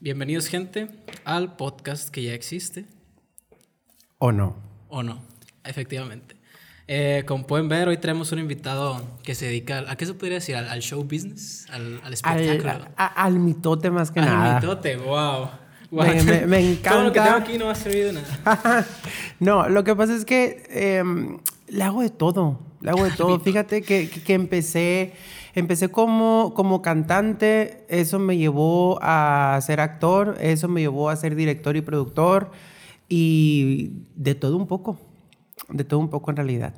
Bienvenidos, gente, al podcast que ya existe. ¿O no? O no, efectivamente. Eh, como pueden ver, hoy tenemos un invitado que se dedica a qué se podría decir al, show business, al, al espectáculo. Al, al, mitote más que nada. Al mitote, wow. Me, me, encanta. Todo lo que tengo aquí no me ha servido nada. no, lo que pasa es que eh, le hago de todo. Le hago de todo. Fíjate que, que, que empecé Empecé como, como cantante, eso me llevó a ser actor, eso me llevó a ser director y productor y de todo un poco, de todo un poco en realidad.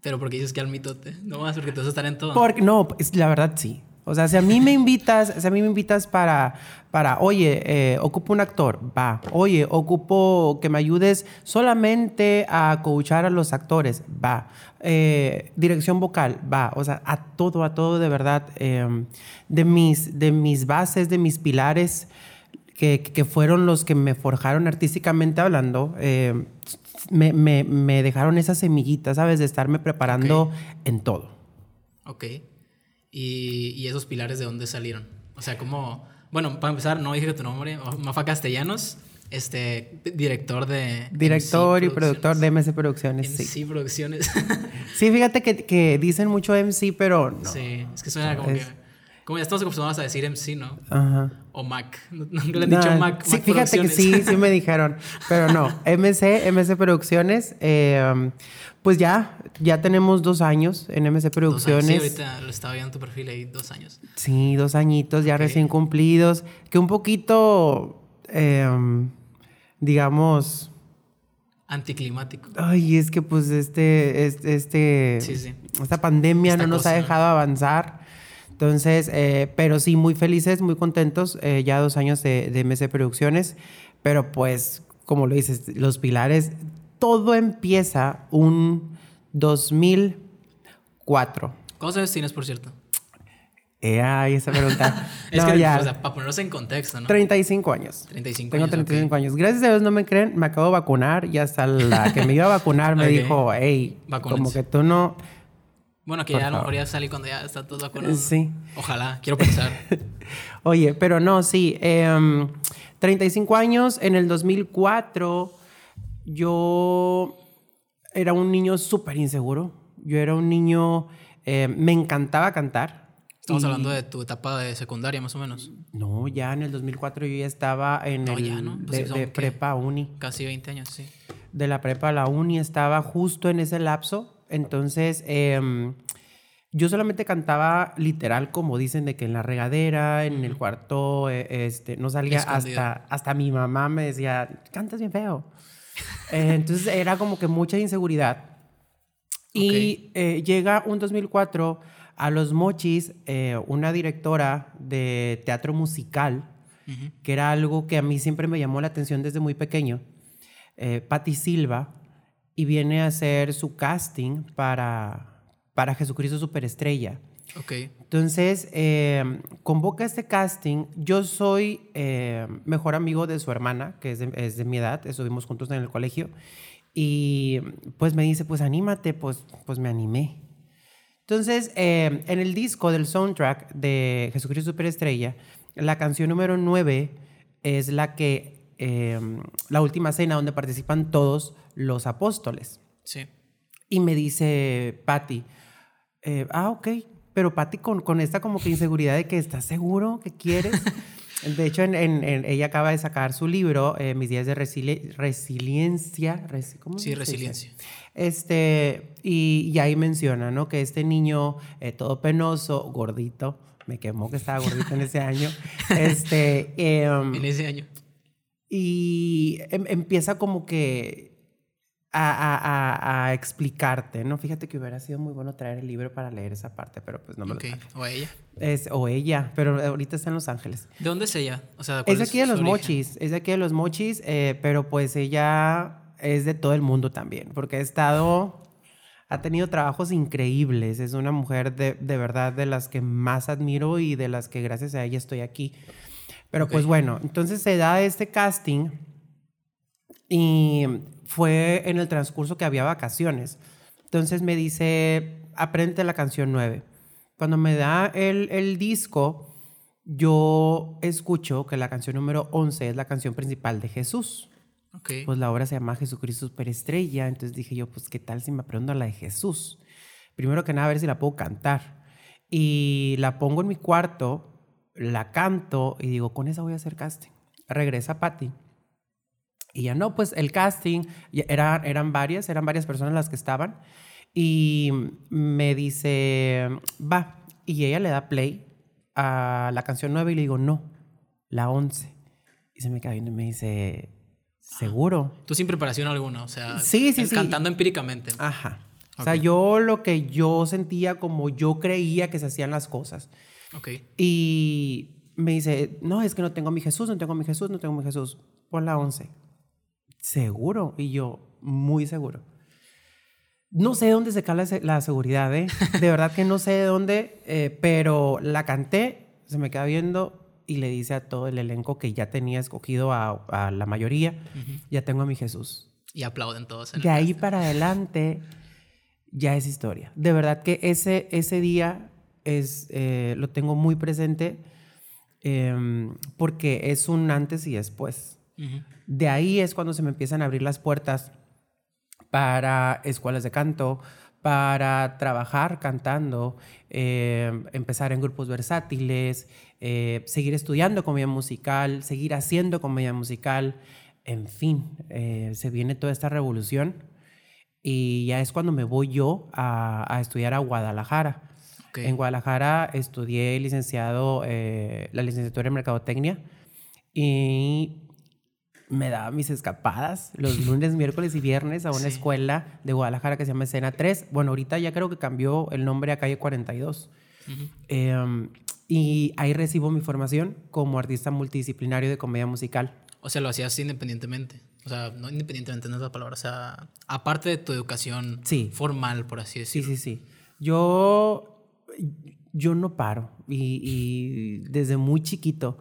Pero porque dices que al mitote, no más porque a estar en todo. Porque, no, la verdad sí. O sea, si a mí me invitas, si a mí me invitas para, para oye, eh, ocupo un actor, va. Oye, ocupo que me ayudes solamente a coachar a los actores, va. Eh, dirección vocal, va. O sea, a todo, a todo de verdad. Em, de, mis, de mis bases, de mis pilares, que, que, fueron los que me forjaron artísticamente hablando, em, me, me, me, dejaron esas semillitas, ¿sabes? De estarme preparando en todo. Ok. ¿Y, ¿Y, esos pilares de dónde salieron? O sea, como, bueno, para empezar, no dije tu nombre, Mafa Castellanos, este, director de... Director y productor de MC Producciones, MC sí. Producciones. sí, fíjate que, que, dicen mucho MC, pero no. Sí, es que suena como que... Como ya estamos acostumbrados a decir MC, ¿no? Ajá. O Mac. Nunca le han dicho Mac. Sí, Mac fíjate que sí, sí me dijeron. Pero no, MC, MC Producciones. Eh, pues ya, ya tenemos dos años en MC Producciones. Sí, ahorita lo estaba viendo en tu perfil ahí, dos años. Sí, dos añitos ya okay. recién cumplidos. Que un poquito, eh, digamos... Anticlimático. Ay, es que pues este, este, este sí, sí. esta pandemia Esta no nos ha ¿no? dejado avanzar. Entonces, eh, pero sí, muy felices, muy contentos. Eh, ya dos años de, de MC Producciones. Pero pues, como lo dices, los pilares, todo empieza un 2004. ¿Cuántos años tienes, por cierto? Eh, ay, esa pregunta. es no, que, ya. o sea, para ponernos en contexto, ¿no? 35 años. 35 Tengo años. 35 okay. años. Gracias a Dios no me creen, me acabo de vacunar y hasta la que me iba a vacunar me dijo, hey, Vacúnense. como que tú no... Bueno, que Por ya a lo mejor ya salí cuando ya está todo vacunado. Sí. Ojalá, quiero pensar. Oye, pero no, sí. eh, 35 años, en el 2004 yo era un niño súper inseguro. Yo era un niño, eh, me encantaba cantar. Estamos Y- hablando de tu etapa de secundaria, más o menos. No, ya en el 2004 yo ya estaba en No, el ya, ¿no? Pues de, son, de prepa a uni. Casi 20 años, sí. De la prepa a la uni estaba justo en ese lapso. Entonces, em, yo solamente cantaba literal, como dicen, de que en la regadera, en el cuarto, eh, este, no salía hasta, hasta mi mamá me decía, cantas bien feo. Entonces era como que mucha inseguridad. Y eh, llega un 2004 a Los Mochis, eh, una directora de teatro musical, que era algo que a mí siempre me llamó la atención desde muy pequeño, eh, Patti Silva, y viene a hacer su casting para, para Jesucristo Superestrella. Ok. Entonces, eh, convoca este casting. Yo soy eh, mejor amigo de su hermana, que es de, es de mi edad, estuvimos juntos en el colegio, y pues me dice, pues anímate, pues, pues me animé. Entonces, eh, en el disco del soundtrack de Jesucristo Superestrella, la canción número 9 es la que, eh, la última cena donde participan todos los apóstoles. Sí. Y me dice Patty, eh, ah, ok, pero Patty con, con esta como que inseguridad de que estás seguro que quieres. De hecho, en, en- en- ella acaba de sacar su libro, eh, Mis días de resili- resiliencia. resi- ¿cómo Sí, resiliencia. Este, y, y ahí menciona, ¿no? Que este niño, eh, todo penoso, gordito, me quemó que estaba gordito en ese año, este, em, En ese año. y em- empieza como que a, a- a- explicarte, ¿no? Fíjate que hubiera sido muy bueno traer el libro para leer esa parte, pero pues no me Ok. lo traje. O ella. Es, o ella, pero ahorita está en Los Ángeles. ¿De dónde es ella? O sea, Es ¿cuál de aquí de Los origen? Mochis, es de aquí de Los Mochis, eh, pero pues ella es de todo el mundo también, porque ha estado, ha tenido trabajos increíbles, es una mujer de, de verdad de las que más admiro y de las que gracias a ella estoy aquí. Pero pues Ok. bueno, entonces se da este casting y fue en el transcurso que había vacaciones. Entonces me dice, aprende la canción 9. Cuando me da el, el disco, yo escucho que la canción número 11 es la canción principal de Jesús. Ok. Pues la obra se llama Jesucristo Superestrella, entonces dije yo, pues qué tal si me aprendo la de Jesús. Primero que nada, a ver si la puedo cantar. Y la pongo en mi cuarto, la canto y digo, con esa voy a hacer casting. Regresa Patty. Y ya no, pues el casting, era, eran varias, eran varias personas las que estaban. Y me dice, va. Y ella le da play a la canción 9 y le digo, no, la 11. Y se me viendo y me dice, ¿seguro? Tú sin preparación alguna, o sea, Sí, sí, sí. cantando empíricamente. Ajá. O sea, yo lo que yo sentía como yo creía que se hacían las cosas. Ok. Y me dice, no, es que no tengo a mi Jesús, no tengo a mi Jesús, no tengo a mi Jesús. Pon la 11. ¿Seguro? Y yo, muy seguro. No sé de dónde se cae la, se- la seguridad, ¿eh? De verdad que no sé de dónde, eh, pero la canté, se me queda viendo y le dice a todo el elenco que ya tenía escogido a, a la mayoría, ya tengo a mi Jesús. Y aplauden todos. en De ahí para adelante ya es historia. De verdad que ese, ese día es, eh, lo tengo muy presente em, porque es un antes y después. De ahí es cuando se me empiezan a abrir las puertas para escuelas de canto, para trabajar cantando, eh, empezar en grupos versátiles, eh, seguir estudiando comedia musical, seguir haciendo comedia musical, en fin, eh, se viene toda esta revolución y ya es cuando me voy yo a, a estudiar a Guadalajara. En Guadalajara estudié licenciado, la licenciatura en Mercadotecnia y me daba mis escapadas los lunes, miércoles y viernes a una Sí. escuela de Guadalajara que se llama Escena 3. Bueno, ahorita ya creo que cambió el nombre a Calle 42. Ujú. Eh, y ahí recibo mi formación como artista multidisciplinario de comedia musical. O sea, lo hacías independientemente. O sea, no independientemente, no es la palabra. O sea, aparte de tu educación Sí. formal, por así Sí, decirlo. sí, sí. Yo, yo no paro y, y desde muy chiquito.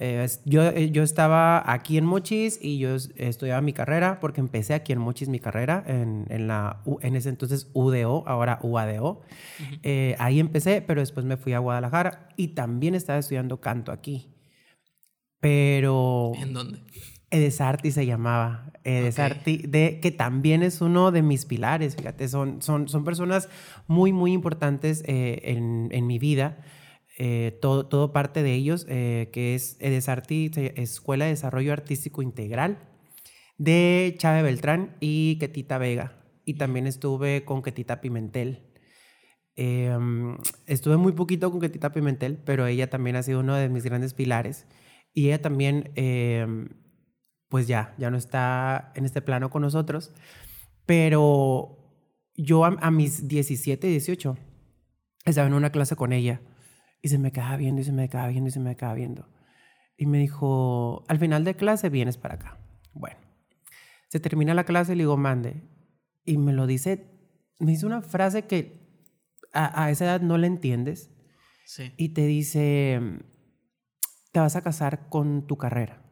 Eh, yo, eh, yo estaba aquí en Mochis y yo es- estudiaba mi carrera porque empecé aquí en Mochis mi carrera en, en la, en ese entonces UDO, ahora UADO. Eh, ahí empecé, pero después me fui a Guadalajara y también estaba estudiando canto aquí. Pero... ¿En dónde? Edesarti se llamaba. Edesarti, de, que también es uno de mis pilares, fíjate, son, son, son personas muy, muy importantes eh, en, en mi vida. Eh, todo, todo parte de ellos, eh, que es Edesarti, se- Escuela de Desarrollo Artístico Integral, de Chávez Beltrán y Ketita Vega. Y también estuve con Ketita Pimentel. Eh, estuve muy poquito con Ketita Pimentel, pero ella también ha sido uno de mis grandes pilares. Y ella también, eh, pues ya, ya no está en este plano con nosotros. Pero yo a, a mis 17, 18, estaba en una clase con ella y se me quedaba viendo y se me quedaba viendo y se me quedaba viendo. Y me dijo, al final de clase vienes para acá. Bueno, se termina la clase y le digo, mande. Y me lo dice, me dice una frase que a, a esa edad no la entiendes Sí. y te dice, te vas a casar con tu carrera,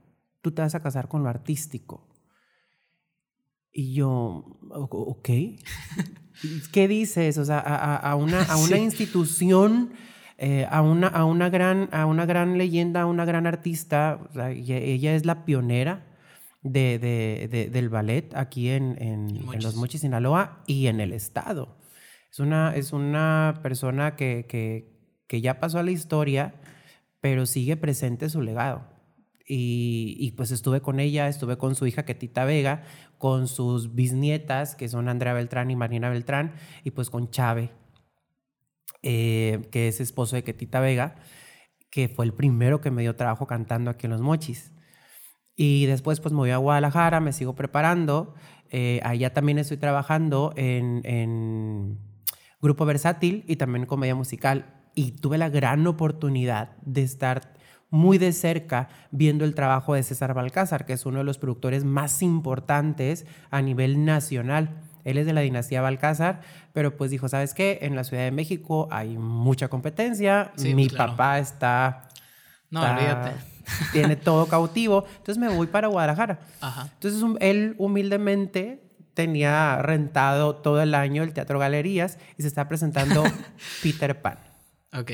tú te vas a casar con lo artístico. Y yo, "O- ok, ¿qué dices? O sea, a, a- a una, a una Sí. institución, eh, a, una, a, una gran, a una gran leyenda, a una gran artista, o sea, y- ella es la pionera de, de- de- del ballet aquí en, en- los Mochis, Sinaloa y en el estado. Es una, es una persona que, que, que ya pasó a la historia, pero sigue presente su legado. Y, y, pues estuve con ella, estuve con su hija Ketita Vega, con sus bisnietas, que son Andrea Beltrán y Marina Beltrán, y pues con Chave, eh, que es esposo de Ketita Vega, que fue el primero que me dio trabajo cantando aquí en Los Mochis. Y después pues me voy a Guadalajara, me sigo preparando. Eh, allá también estoy trabajando en, en grupo versátil y también comedia musical. Y tuve la gran oportunidad de estar muy de cerca viendo el trabajo de César Balcázar, que es uno de los productores más importantes a nivel nacional. Él es de la dinastía Balcázar, pero pues dijo, ¿sabes qué? En la Ciudad de México hay mucha competencia. Sí, Mi pues, claro. papá está No, está- olvídate. Tiene todo cautivo. Entonces me voy para Guadalajara. Ajá. Entonces él humildemente tenía rentado todo el año el Teatro Galerías y se está presentando Peter Pan. Ok.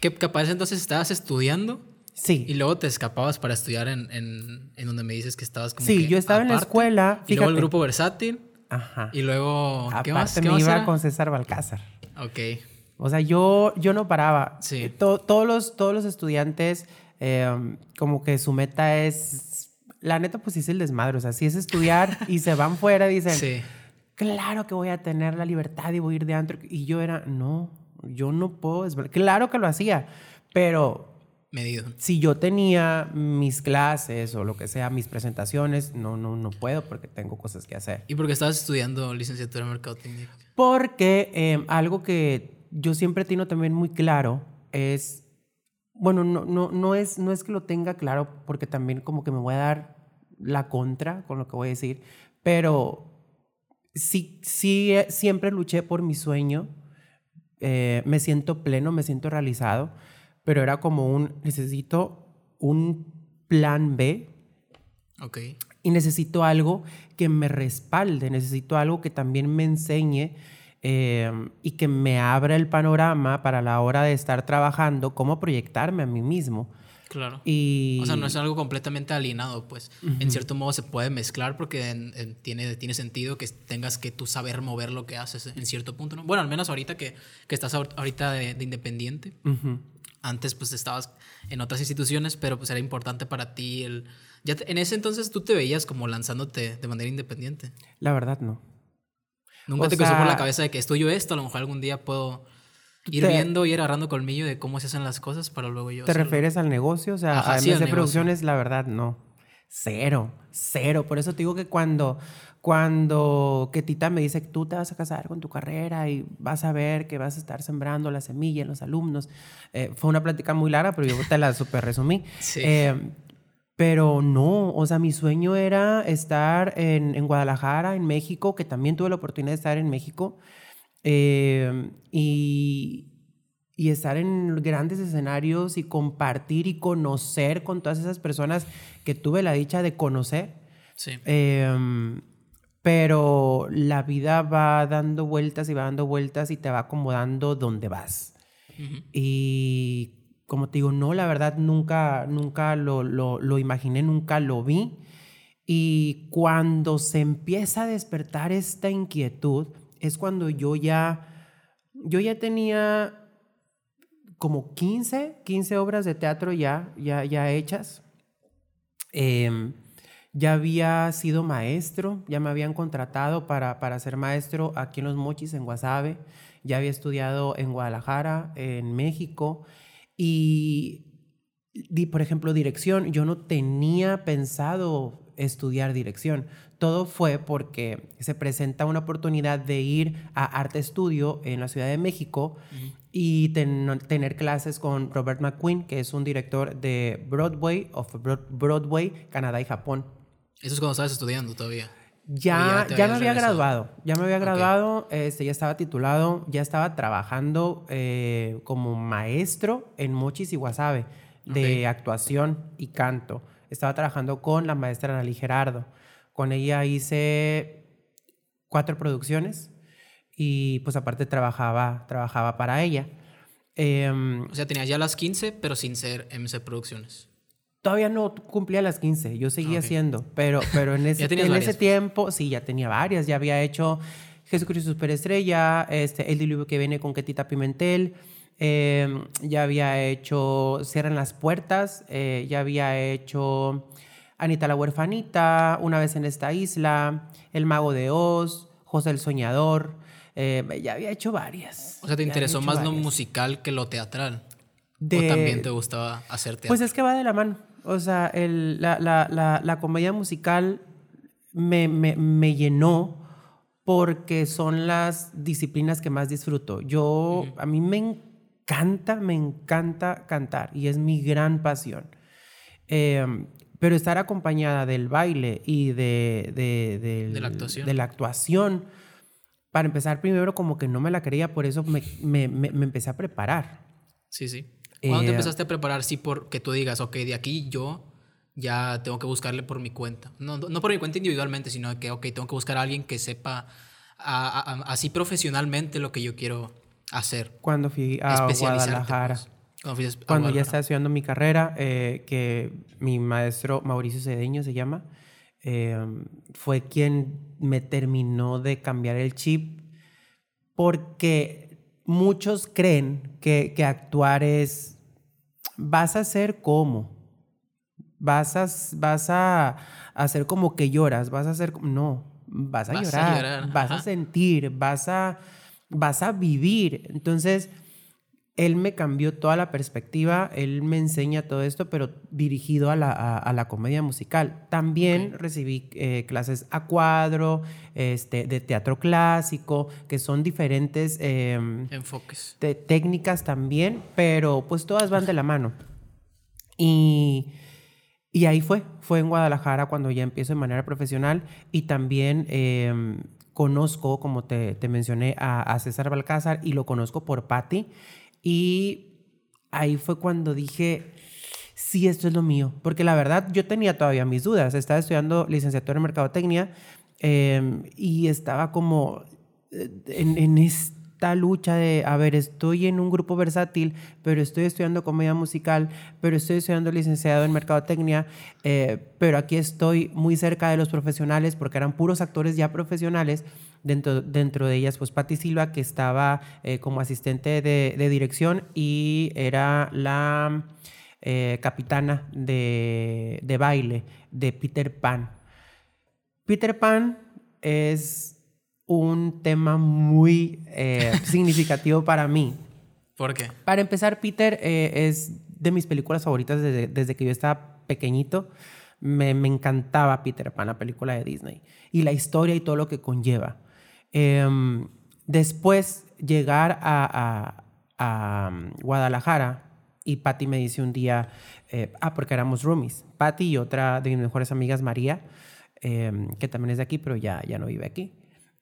Que capaz entonces estabas estudiando Sí. y luego te escapabas para estudiar en, en, en donde me dices que estabas como Sí, que yo estaba en la escuela, Y luego el fíjate. grupo versátil. Ajá. Y luego, ¿qué más? Aparte ¿Qué me más iba era? con César Balcázar. Ok. O sea, yo, yo no paraba. Sí. Eh, to- todos, los, todos los estudiantes, eh, como que su meta es. La neta, pues sí es el desmadre. O sea, si es estudiar y se van fuera, dicen, Sí. claro que voy a tener la libertad y voy a ir de antro. Y yo era, no, yo no puedo. desvelar". Claro que lo hacía, pero Medido. si yo tenía mis clases o lo que sea, mis presentaciones, no, no, no puedo porque tengo cosas que hacer. ¿Y por qué estabas estudiando licenciatura en Mercadotecnia? Porque eh, algo que yo siempre tengo también muy claro es, bueno, no, no, no, es, no es que lo tenga claro porque también como que me voy a dar la contra con lo que voy a decir, pero sí, sí eh, siempre luché por mi sueño, eh, me siento pleno, me siento realizado, pero era como un, necesito un plan B Ok. y necesito algo que me respalde, necesito algo que también me enseñe eh, y que me abra el panorama para la hora de estar trabajando, cómo proyectarme a mí mismo. Claro. Y, O sea, no es algo completamente alienado, pues. En cierto modo se puede mezclar porque en- en- tiene, tiene sentido que tengas que tú saber mover lo que haces en cierto punto, ¿no? Bueno, al menos ahorita que, que estás ahor- ahorita de, de independiente. Ujú. Antes pues estabas en otras instituciones, pero pues era importante para ti el... Ya te- en ese entonces tú te veías como lanzándote de manera independiente. La verdad no. Nunca O te cruzó por la cabeza de que estudio esto, a lo mejor algún día puedo ir Te- viendo y ir agarrando colmillo de cómo se hacen las cosas para luego yo ¿Te hacerlo. refieres al negocio? O sea, Ajá, a sí, MC. Producciones, la verdad, no. Cero, cero. Por eso te digo que cuando, cuando que Tita me dice que tú te vas a casar con tu carrera y vas a ver que vas a estar sembrando la semilla en los alumnos, eh, fue una plática muy larga, pero yo te la super resumí. Sí. Eh, pero no, o sea, mi sueño era estar en, en Guadalajara, en México, que también tuve la oportunidad de estar en México. eh, y, y estar en grandes escenarios y compartir y conocer con todas esas personas que tuve la dicha de conocer. Sí. Pero la vida va dando vueltas y va dando vueltas y te va acomodando donde vas. Y como te digo, no, la verdad nunca, nunca lo, lo, lo imaginé, nunca lo vi. Y cuando se empieza a despertar esta inquietud, es cuando yo ya, yo ya tenía como 15, 15 obras de teatro ya, ya, ya hechas. Em, ya había sido maestro, ya me habían contratado para, para ser maestro aquí en Los Mochis, en Guasave. Ya había estudiado en Guadalajara, en México. Y, di, por ejemplo, dirección. Yo no tenía pensado estudiar dirección. Todo fue porque se presenta una oportunidad de ir a Arte Estudio en la Ciudad de México y ten- tener clases con Robert McQueen, que es un director de Broadway, of Broad- Broadway, Canadá y Japón. Eso es cuando estabas estudiando todavía. Ya, ya me había regresado. graduado, ya me había graduado, este, ya estaba titulado, ya estaba trabajando eh, como maestro en Mochis y Guasave de actuación y canto. Estaba trabajando con la maestra Analí Gerardo. Con ella hice cuatro producciones y pues aparte trabajaba, trabajaba para ella. Em, O sea, tenías ya las 15, pero sin ser MC Producciones. Todavía no cumplía las 15, yo seguía Ok. haciendo, pero, pero en ese, en ese tiempo, sí, ya tenía varias, ya había hecho Jesucristo Superestrella, este, El diluvio que viene con Ketita Pimentel, eh, ya había hecho Cierran las Puertas, eh, ya había hecho Anita la Huerfanita, Una vez en esta isla, El Mago de Oz, José el Soñador, eh, ya había hecho varias. O sea, ¿te interesó más lo musical que lo teatral? De- ¿O también te gustaba hacer teatro? Pues es que va de la mano. O sea, el- la, la- la- la comedia musical me, me- me llenó porque son las disciplinas que más disfruto. Yo, a mí me encanta, me encanta cantar y es mi gran pasión. Eh, pero estar acompañada del baile y de, de, del- De la actuación. de la actuación, para empezar primero como que no me la creía, por eso me, me- me- me empecé a preparar. Sí, sí. ¿Cuándo te Eh, empezaste a preparar? Sí, porque tú digas, ok, de aquí yo ya tengo que buscarle por mi cuenta. No, no por mi cuenta individualmente, sino que, ok, tengo que buscar a alguien que sepa a- a- a- así profesionalmente lo que yo quiero hacer. Cuando fui a Guadalajara. pues. Cuando, ya estaba estudiando mi carrera, eh, que mi maestro Mauricio Cedeño se llama, em, fue quien me terminó de cambiar el chip porque muchos creen que, que actuar es, vas a ser como, vas a, vas a hacer como que lloras, vas a hacer, no, vas a llorar, vas a sentir, vas a, vas a vivir. Entonces, él me cambió toda la perspectiva, él me enseña todo esto, pero dirigido a la, comedia musical. También recibí eh, clases a cuadro, este, de teatro clásico, que son diferentes em, enfoques. De técnicas también, pero pues todas van de la mano. Y, y ahí fue, fue en Guadalajara cuando ya empiezo de manera profesional y también... Em, conozco, como te, te mencioné, a, a, César Balcázar y lo conozco por Patti. Y ahí fue cuando dije, sí, esto es lo mío. Porque la verdad, yo tenía todavía mis dudas. Estaba estudiando licenciatura en Mercadotecnia em, y estaba como eh, en, esta lucha de, a ver, estoy en un grupo versátil, pero estoy estudiando comedia musical, pero estoy estudiando licenciado en Mercadotecnia, eh, pero aquí estoy muy cerca de los profesionales porque eran puros actores ya profesionales Dentro, dentro de ellas, pues Patti Silva, que estaba eh, como asistente de, dirección y era la eh, capitana de, baile de Peter Pan. Peter Pan es un tema muy eh, significativo para mí. ¿Por qué? Para empezar, Peter es de mis películas favoritas desde, desde que yo estaba pequeñito. Me, me, encantaba Peter Pan, la película de Disney. Y la historia y todo lo que conlleva. Em, después llegar a, mm, Guadalajara y Patty me dice un día, eh, ah, porque éramos roomies, Patty y otra de mis mejores amigas, María, em, que también es de aquí, pero ya, ya no vive aquí,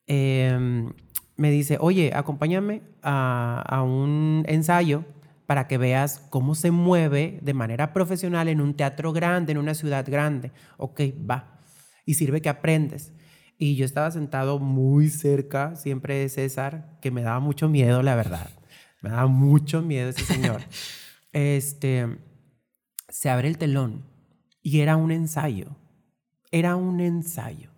em, me dice, oye, acompáñame a, a un ensayo para que veas cómo se mueve de manera profesional en un teatro grande, en una ciudad grande. Ok, va. Y sirve que aprendes. Y yo estaba sentado muy cerca siempre de César, que me daba mucho miedo, la verdad. Me daba mucho miedo ese señor. este, se abre el telón y era un ensayo. Era un ensayo.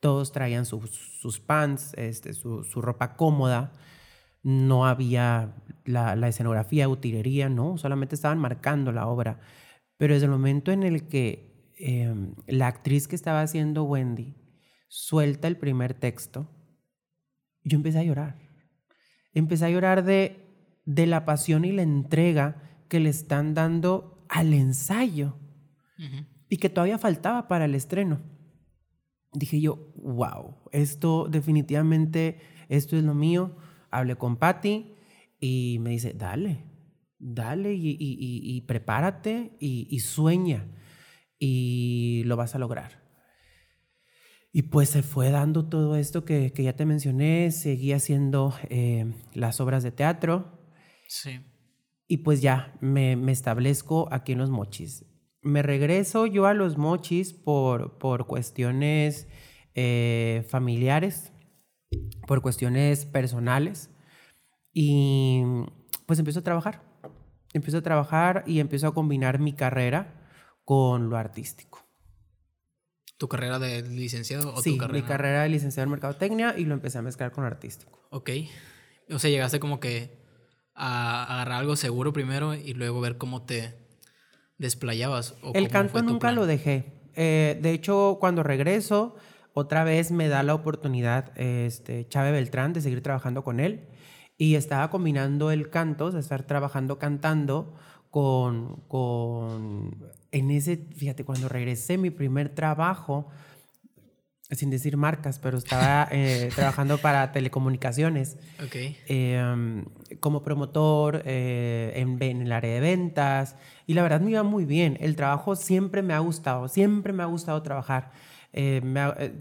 Todos traían sus, sus pants, este, su, su, ropa cómoda. No había la, la, escenografía, utilería, no. Solamente estaban marcando la obra. Pero desde el momento en el que em, la actriz que estaba haciendo Wendy suelta el primer texto, yo empecé a llorar. Empecé a llorar de, de la pasión y la entrega que le están dando al ensayo y que todavía faltaba para el estreno. Dije yo, wow, esto definitivamente, esto es lo mío. Hablé con Patty y me dice, dale, dale y, prepárate y, y sueña y lo vas a lograr. Y pues se fue dando todo esto que, ya te mencioné, seguí haciendo eh, las obras de teatro. Sí. Y pues ya me, establezco aquí en los mochis. Me regreso yo a los mochis por, por cuestiones eh, familiares, por cuestiones personales. Y pues empiezo a trabajar. Empiezo a trabajar y empiezo a combinar mi carrera con lo artístico. ¿Tu carrera de licenciado o sí, tu carrera? mi carrera de licenciado en mercadotecnia y lo empecé a mezclar con artístico. Ok. O sea, llegaste como que a agarrar algo seguro primero y luego ver cómo te desplayabas. El canto nunca lo dejé. Eh, de hecho, cuando regreso, otra vez me da la oportunidad este, Chávez Beltrán de seguir trabajando con él. Y estaba combinando el canto, o sea, estar trabajando cantando con, con en ese, fíjate, cuando regresé mi primer trabajo, sin decir marcas, pero estaba eh, trabajando para telecomunicaciones. Okay. Em, como promotor eh, en, en, el área de ventas. Y la verdad me iba muy bien. El trabajo siempre me ha gustado, siempre me ha gustado trabajar. Eh,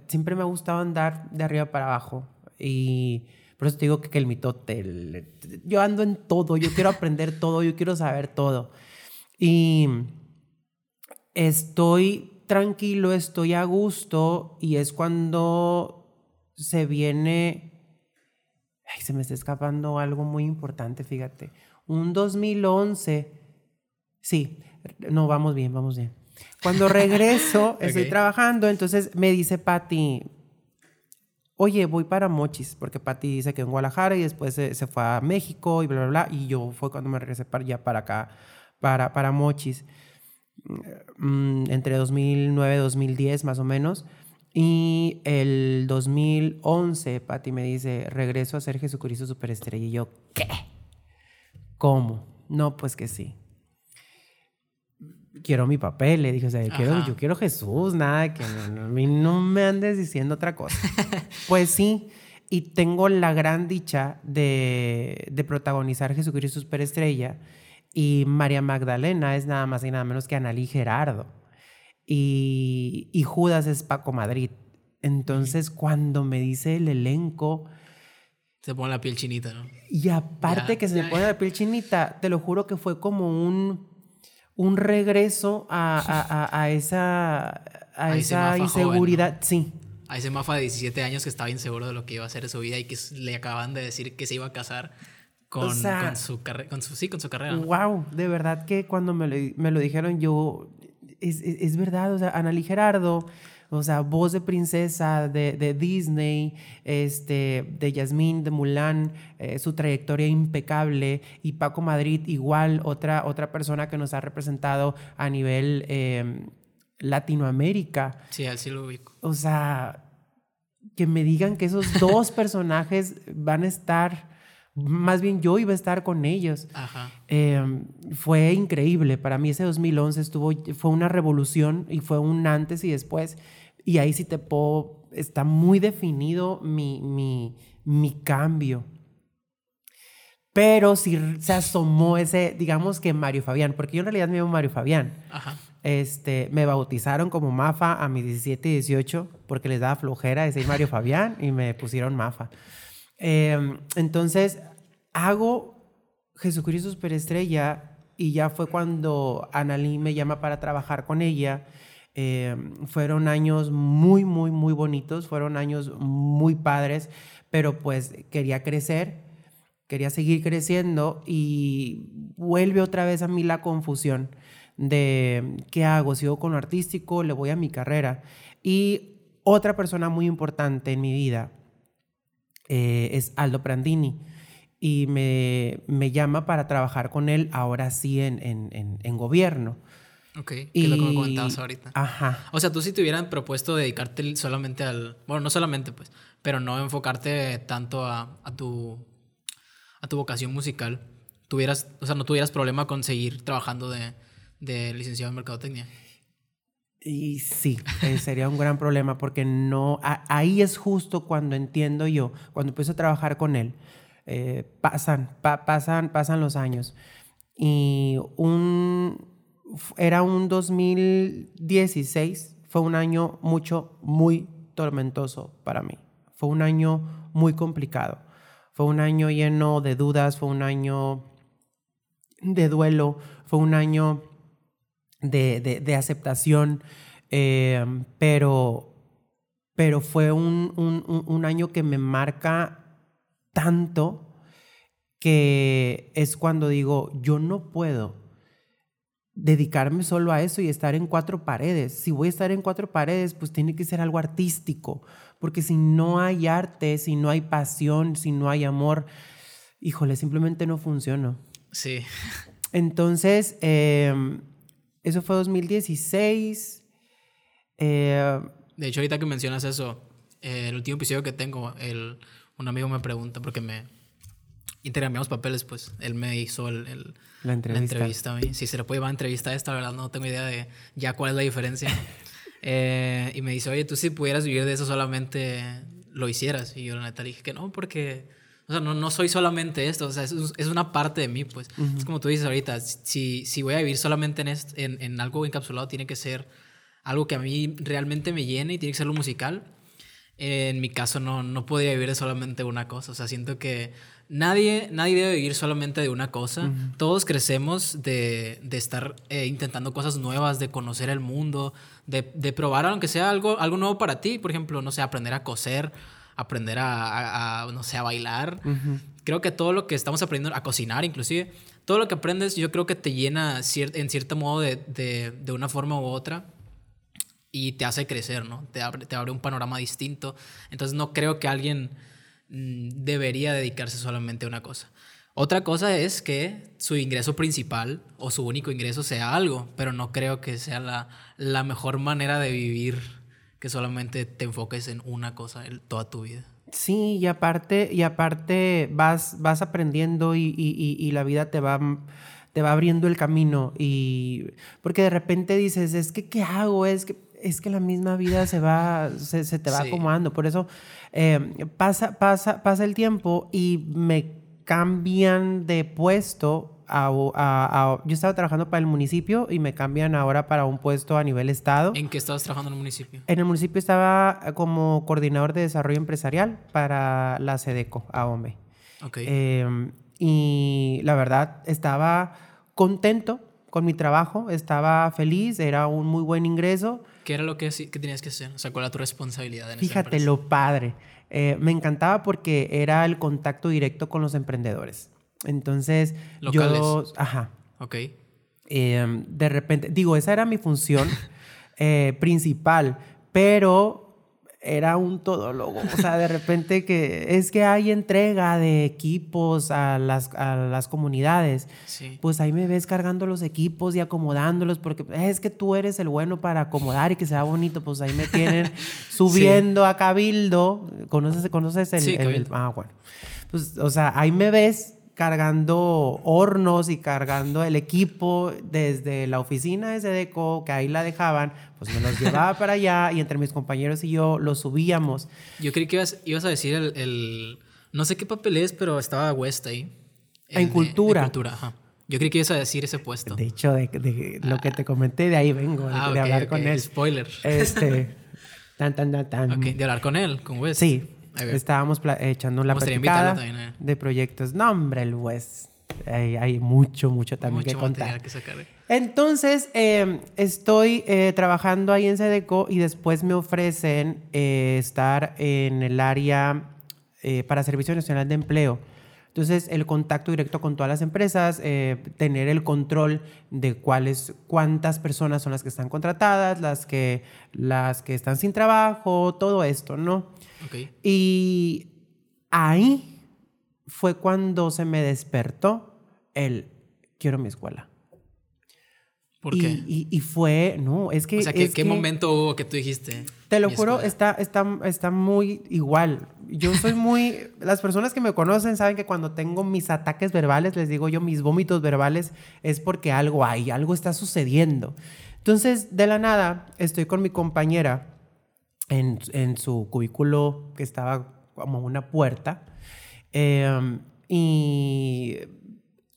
siempre me ha gustado andar de arriba para abajo. Y por eso te digo que, que el mitote, yo ando en todo, yo quiero aprender todo, yo quiero saber todo. Y estoy tranquilo, estoy a gusto y es cuando se viene, ay, se me está escapando algo muy importante, fíjate. Un 2011 Sí, no, vamos bien, vamos bien. Cuando regreso, estoy trabajando, entonces me dice Patti, oye, voy para Mochis, porque Patti se quedó en Guadalajara y después se, se fue a México y bla, bla, bla, y yo fue cuando me regresé para ya para acá, para, para Mochis, entre 2009 y 2010 más o menos. Y el 2011, Patti me dice, regreso a ser Jesucristo Superestrella. Y yo, ¿qué? ¿Cómo? No, pues que sí. Quiero mi papel, le dije, o sea, yo quiero, yo quiero Jesús, nada, que no- a mí no me andes diciendo otra cosa. pues sí, y tengo la gran dicha de, de protagonizar Jesucristo Superestrella y María Magdalena es nada más y nada menos que Analí Gerardo y, y Judas es Paco Madrid. Entonces, cuando me dice el elenco, Se pone la piel chinita, ¿no? y aparte Ya, que se me pone la piel chinita, te lo juro que fue como un, un regreso a, a- a- a esa, a esa joven, inseguridad. Sí, A ese mafa de 17 años que estaba inseguro de lo que iba a hacer de su vida y que le acaban de decir que se iba a casar con, O sea, con su carrera, con su, sí, con su carrera. ¿no? wow, de verdad que cuando me lo, me lo dijeron yo, es, es- es verdad, o sea, Analí Gerardo, o sea, voz de princesa de, de Disney, este, de Yasmín, de Mulan, eh, su trayectoria impecable, y Paco Madrid igual, otra, otra persona que nos ha representado a nivel eh, Latinoamérica. Sí, al sí lo ubico. O sea, que me digan que esos dos personajes van a estar, más bien yo iba a estar con ellos. Ajá. Eh, fue increíble. Para mí ese 2011 estuvo, fue una revolución y fue un antes y después. Y ahí sí te puedo, está muy definido mi, mi, mi cambio. Pero sí se asomó ese, digamos que Mario Fabián, porque yo en realidad me llamo Mario Fabián. Ajá. Este, me bautizaron como Mafa a mis 17 y 18 porque les daba flojera decir Mario Fabián y me pusieron Mafa. Eh, entonces, hago Jesucristo Superestrella y ya fue cuando Analí me llama para trabajar con ella. Eh, fueron años muy, muy, muy bonitos, fueron años muy padres, pero pues quería crecer, quería seguir creciendo y vuelve otra vez a mí la confusión de qué hago, sigo con lo artístico, le voy a mi carrera. Y otra persona muy importante en mi vida eh, es Aldo Prandini y me, me llama para trabajar con él ahora sí en, en, en, en gobierno. Ok. Que es lo que me Y- comentabas ahorita. Ajá. O sea, tú si te hubieran propuesto dedicarte solamente al... Bueno, no solamente, pues, pero no enfocarte tanto a, a tu, a tu vocación musical, tuvieras, o sea, no tuvieras problema con seguir trabajando de, de licenciado en Mercadotecnia. Y sí, eh, sería un gran problema porque no, a- ahí es justo cuando entiendo yo, cuando empiezo a trabajar con él, eh, pasan, pa- pasan, pasan los años. Y un, era un 2016, fue un año mucho, muy tormentoso para mí. Fue un año muy complicado. Fue un año lleno de dudas, fue un año de duelo, fue un año de, de- de aceptación, eh, pero, pero fue un, un- un- año que me marca tanto que es cuando digo, yo no puedo dedicarme solo a eso y estar en cuatro paredes. Si voy a estar en cuatro paredes, pues tiene que ser algo artístico, porque si no hay arte, si no hay pasión, si no hay amor, híjole, simplemente no funciona. Sí. Entonces, eh, eso fue 2016. Eh, De hecho, ahorita que mencionas eso, eh, el último episodio que tengo, el, un amigo me pregunta, porque me intercambiamos papeles, pues él me hizo el, el- La entrevista. entrevista a mí. Si se le puede llamar entrevista a esta, la verdad no tengo idea de ya cuál es la diferencia. Eh, y me dice, oye, tú si pudieras vivir de eso solamente lo hicieras. Y yo la neta le dije que no, porque, o sea, no, no soy solamente esto, o sea, es, es una parte de mí, pues. Es como tú dices ahorita, si, si voy a vivir solamente en, en, en algo encapsulado, tiene que ser algo que a mí realmente me llene y tiene que ser lo musical. En mi caso no, no podría vivir de solamente una cosa. O sea, siento que nadie, nadie debe vivir solamente de una cosa. Todos crecemos de, de estar eh, intentando cosas nuevas, de conocer el mundo, de, de probar aunque sea algo, algo nuevo para ti. Por ejemplo, no sé, aprender a coser, aprender a, no sé, a bailar. Creo que todo lo que estamos aprendiendo, a cocinar inclusive, todo lo que aprendes yo creo que te llena en cierto modo de, de, de una forma u otra y te hace crecer, ¿no? Te abre, te abre un panorama distinto. Entonces no creo que alguien mm, debería dedicarse solamente a una cosa. Otra cosa es que su ingreso principal o su único ingreso sea algo, pero no creo que sea la, la mejor manera de vivir que solamente te enfoques en una cosa toda tu vida. Sí, y aparte, y aparte vas, vas aprendiendo y, y, y la vida te va te va abriendo el camino y porque de repente dices, es que ¿qué hago? Es que es que la misma vida se va, se, se te va acomodando. Por eso eh, pasa, pasa, pasa el tiempo y me cambian de puesto. A, a, yo estaba trabajando para el municipio y me cambian ahora para un puesto a nivel estado. ¿En qué estabas trabajando en el municipio? En el municipio estaba como coordinador de desarrollo empresarial para la SEDECO, AOME. Ok. Eh, y la verdad estaba contento con mi trabajo, estaba feliz, era un muy buen ingreso. ¿Qué era lo que, que tenías que hacer? O sea, ¿cuál era tu responsabilidad en Fíjate lo padre. Eh, me encantaba porque era el contacto directo con los emprendedores. Entonces, ¿Locales? yo... Ajá. Ok. Eh, de repente, digo, esa era mi función eh, principal, pero era un todólogo. O sea, de repente que es que hay entrega de equipos a las, a las comunidades. Pues ahí me ves cargando los equipos y acomodándolos porque es que tú eres el bueno para acomodar y que sea bonito. Pues ahí me tienen subiendo a Cabildo. ¿Conoces, conoces el, el, Ah, bueno. Pues, o sea, ahí me ves cargando hornos y cargando el equipo desde la oficina de Sedeco, que ahí la dejaban, pues me los llevaba para allá y entre mis compañeros y yo los subíamos. Yo creí que ibas, ibas a decir el, No sé qué papel es, pero estaba West ahí. En, cultura. En cultura, ajá. Yo creí que ibas a decir ese puesto. De hecho, de, lo que te comenté, de ahí vengo, de, ah, hablar con él. Spoiler. Este. tan, tan, tan, tan. de hablar con él, con West. Sí, Estábamos echando la platicada eh. de proyectos. No, hombre, el West. Hay, mucho, mucho también que contar. Entonces, em, estoy eh, trabajando ahí en Sedeco y después me ofrecen eh, estar en el área para Servicio Nacional de Empleo. Entonces, el contacto directo con todas las empresas, tener el control de cuáles, cuántas personas son las que están contratadas, las que, las que están sin trabajo, todo esto, ¿no? Y ahí fue cuando se me despertó el quiero mi escuela. ¿Por qué? Y, fue, no, es que... O sea, ¿qué, momento hubo que tú dijiste? Te lo juro, está, está, está muy igual. Yo soy muy... las personas que me conocen saben que cuando tengo mis ataques verbales, les digo yo, mis vómitos verbales, es porque algo hay, algo está sucediendo. Entonces, de la nada, estoy con mi compañera en, en su cubículo que estaba como una puerta. Em, y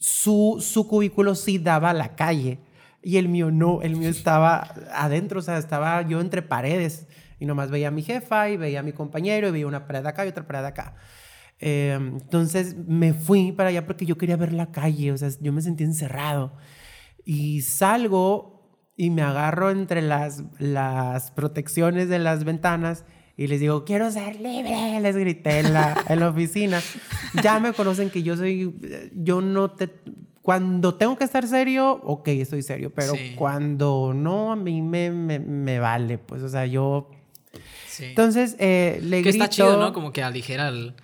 su, su cubículo sí daba a la calle y el mío no, el mío estaba adentro, o sea, estaba yo entre paredes y nomás veía a mi jefa y veía a mi compañero y veía una pared acá y otra pared acá. Em, entonces me fui para allá porque yo quería ver la calle, o sea, yo me sentí encerrado. Y salgo y me agarro entre las, las protecciones de las ventanas y les digo, quiero ser libre, les grité en la, en la oficina. Ya me conocen que yo soy, yo no te, cuando tengo que estar serio, ok, estoy serio, pero cuando no, a mí me, me, me, vale, pues, o sea, yo... Sí. Entonces, eh, le que está chido, ¿no? Como que aligera el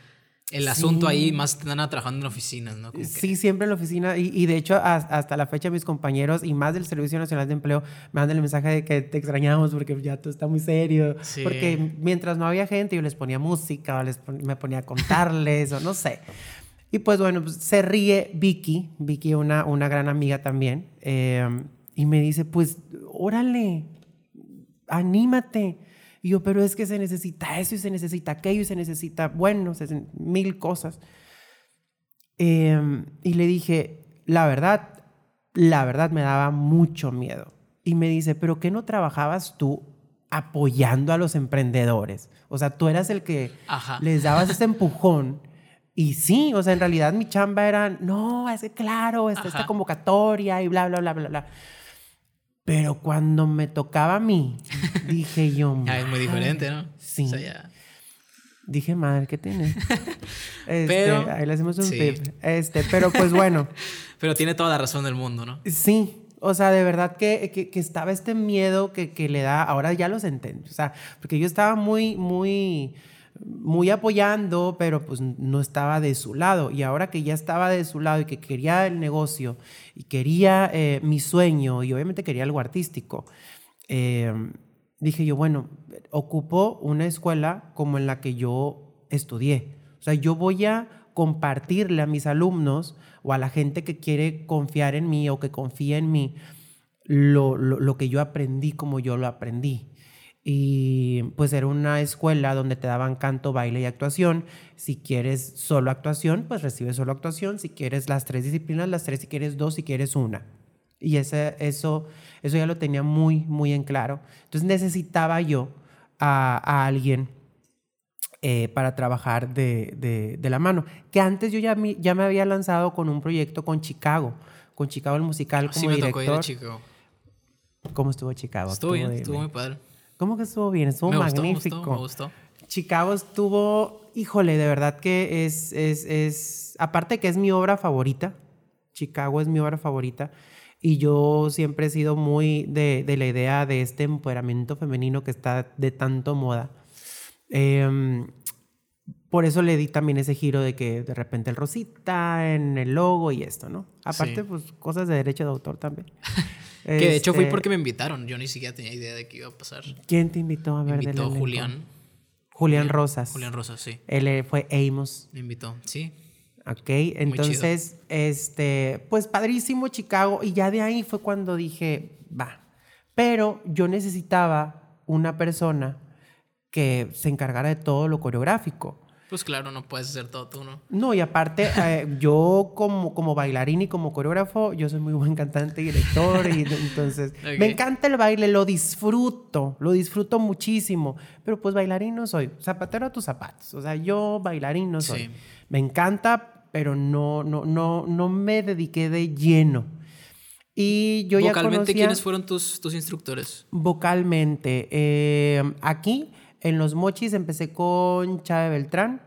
el asunto ahí más están trabajando en oficinas, ¿no? Sí, siempre en la oficina. Y, de hecho, hasta la fecha, mis compañeros y más del Servicio Nacional de Empleo me mandan el mensaje de que te extrañamos porque ya todo está muy serio. Porque mientras no había gente, yo les ponía música o les me ponía a contarles o no sé. Y pues bueno, pues, se ríe Vicky, Vicky, una, una gran amiga también, eh, y me dice: Pues órale, anímate y yo, pero es que se necesita eso y se necesita aquello y se necesita, bueno, mil cosas. Em, y le dije, la verdad, la verdad me daba mucho miedo. Y me dice, pero ¿qué no trabajabas tú apoyando a los emprendedores? O sea, tú eras el que les dabas ese empujón. Y sí, o sea, en realidad mi chamba era, no, es que claro, está esta convocatoria y bla, bla, bla, bla, bla. Pero cuando me tocaba a mí, dije yo. es muy diferente, ¿no? Sí. Dije, madre, ¿qué tiene? Este, Pero- ahí le hacemos un sí. pip. Este, pero pues bueno. Pero tiene toda la razón del mundo, ¿no? Sí, o sea, de verdad que, que- que estaba este miedo que, que le da, ahora ya los entiendo, o sea, porque yo estaba muy, muy, muy apoyando, pero pues no estaba de su lado. Y ahora que ya estaba de su lado y que quería el negocio y quería eh, mi sueño y obviamente quería algo artístico, eh, dije yo, bueno, ocupo una escuela como en la que yo estudié. O sea, yo voy a compartirle a mis alumnos o a la gente que quiere confiar en mí o que confía en mí lo, lo- lo que yo aprendí como yo lo aprendí. Y pues era una escuela donde te daban canto, baile y actuación. Si quieres solo actuación, pues recibes solo actuación. Si quieres las tres disciplinas, las tres. Si quieres dos, si quieres una. Y ese, eso, eso ya lo tenía muy, muy en claro. Entonces necesitaba yo a, a alguien eh, para trabajar de, de- de la mano. Que antes yo ya, ya me había lanzado con un proyecto con Chicago, con Chicago el musical Así como me tocó ir a director. Chicago. ¿Cómo estuvo Chicago? Estuvo bien, estuvo muy padre. ¿Cómo que estuvo bien? Estuvo Me gustó, me magnífico. gustó, me gustó. Chicago estuvo, híjole, de verdad que es, es, es, aparte que es mi obra favorita, Chicago es mi obra favorita, y yo siempre he sido muy de, de la idea de este empoderamiento femenino que está de tanto moda. Em, por eso le di también ese giro de que de repente el rosita en el logo y esto, ¿no? Aparte, Sí. pues cosas de derecho de autor también. Que de hecho fui Este, porque me invitaron. Yo ni siquiera tenía idea de que iba a pasar. ¿Quién te invitó a Me ver del invitó? Julián. Julián Rosas. Julián Rosas, sí. Él eh, fue Amos. Me invitó. Sí. Ok, entonces, este, pues padrísimo Chicago. Y ya de ahí fue cuando dije, va. Pero yo necesitaba una persona que se encargara de todo lo coreográfico. Pues claro, no puedes hacer todo tú, ¿no? No, y aparte, eh, yo como, como bailarín y como coreógrafo, yo soy muy buen cantante y director, y entonces me encanta el baile, lo disfruto, lo disfruto muchísimo, pero pues bailarín no soy, zapatero a tus zapatos, o sea, yo bailarín no soy. Sí. Me encanta, pero no, no, no, no me dediqué de lleno. Y yo ya Vocalmente, conocía ¿quiénes fueron tus, tus instructores? vocalmente. eh, aquí, en Los Mochis, empecé con Chávez Beltrán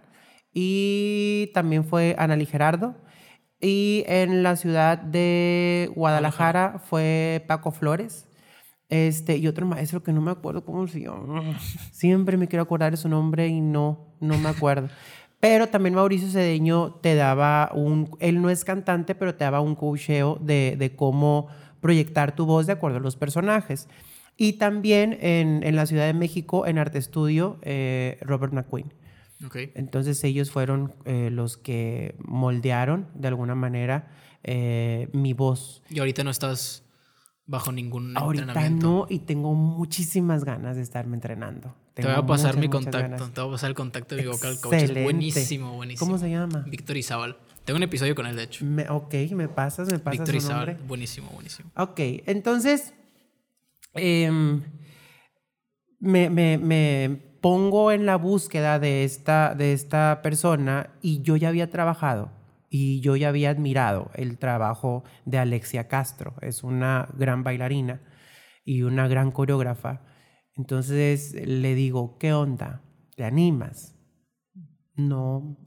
y también fue Analí Gerardo. Y en la ciudad de Guadalajara fue Paco Flores. Este, y otro maestro que no me acuerdo cómo se llama. Siempre me quiero acordar de su nombre y no, no me acuerdo. Pero también Mauricio Cedeño te daba un... Él no es cantante, pero te daba un coacheo de, de cómo proyectar tu voz de acuerdo a los personajes. Y también en, en la Ciudad de México, en Arte Estudio, eh, Robert McQueen. Ok. Entonces ellos fueron eh, los que moldearon de alguna manera eh, mi voz. Y ahorita no estás bajo ningún Ahorita entrenamiento. no y tengo muchísimas ganas de estarme entrenando. Te voy Tengo a pasar muchas, mi contacto. Te voy a pasar el contacto de mi vocal coach. Es buenísimo, buenísimo. ¿Cómo se llama? Víctor Izabal. Tengo un episodio con él, de hecho. Me- ok, me pasas, me pasas Víctor Izabal. nombre. Buenísimo, buenísimo. Ok, entonces em, me, me- pongo en la búsqueda de esta, de esta persona y yo ya había trabajado y yo ya había admirado el trabajo de Alexia Castro. Es una gran bailarina y una gran coreógrafa. Entonces le digo, ¿qué onda? ¿Te animas? No,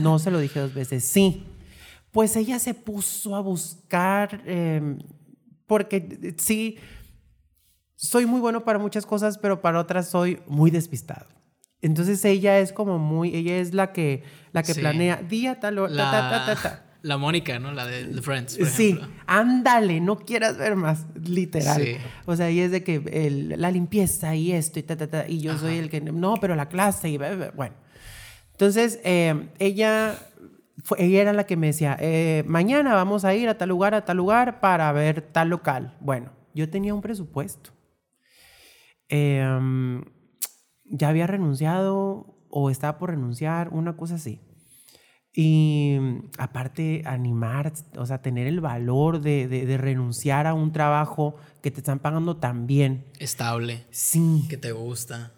no se lo dije dos veces. Sí. Pues ella se puso a buscar, eh, porque eh, sí, soy muy bueno para muchas cosas, pero para otras soy muy despistado. Entonces ella es como muy, ella es la que, la que Sí. planea día tal, hora, ta, ta, ta, La, ta, ta. la Mónica, ¿no? La de The Friends. por Sí, ejemplo. ándale, no quieras ver más, literal. Sí. O sea, y es de que el- la limpieza y esto y ta, ta, ta, y yo soy el que, no, pero la clase y bueno. Entonces, eh, ella, fue, ella era la que me decía, eh, mañana vamos a ir a tal lugar, a tal lugar para ver tal local. Bueno, yo tenía un presupuesto. Eh, ya había renunciado o estaba por renunciar, una cosa así. Y mm, aparte, animar, o sea, tener el valor de, de- de renunciar a un trabajo que te están pagando tan bien. Estable. Sí, Que te gusta.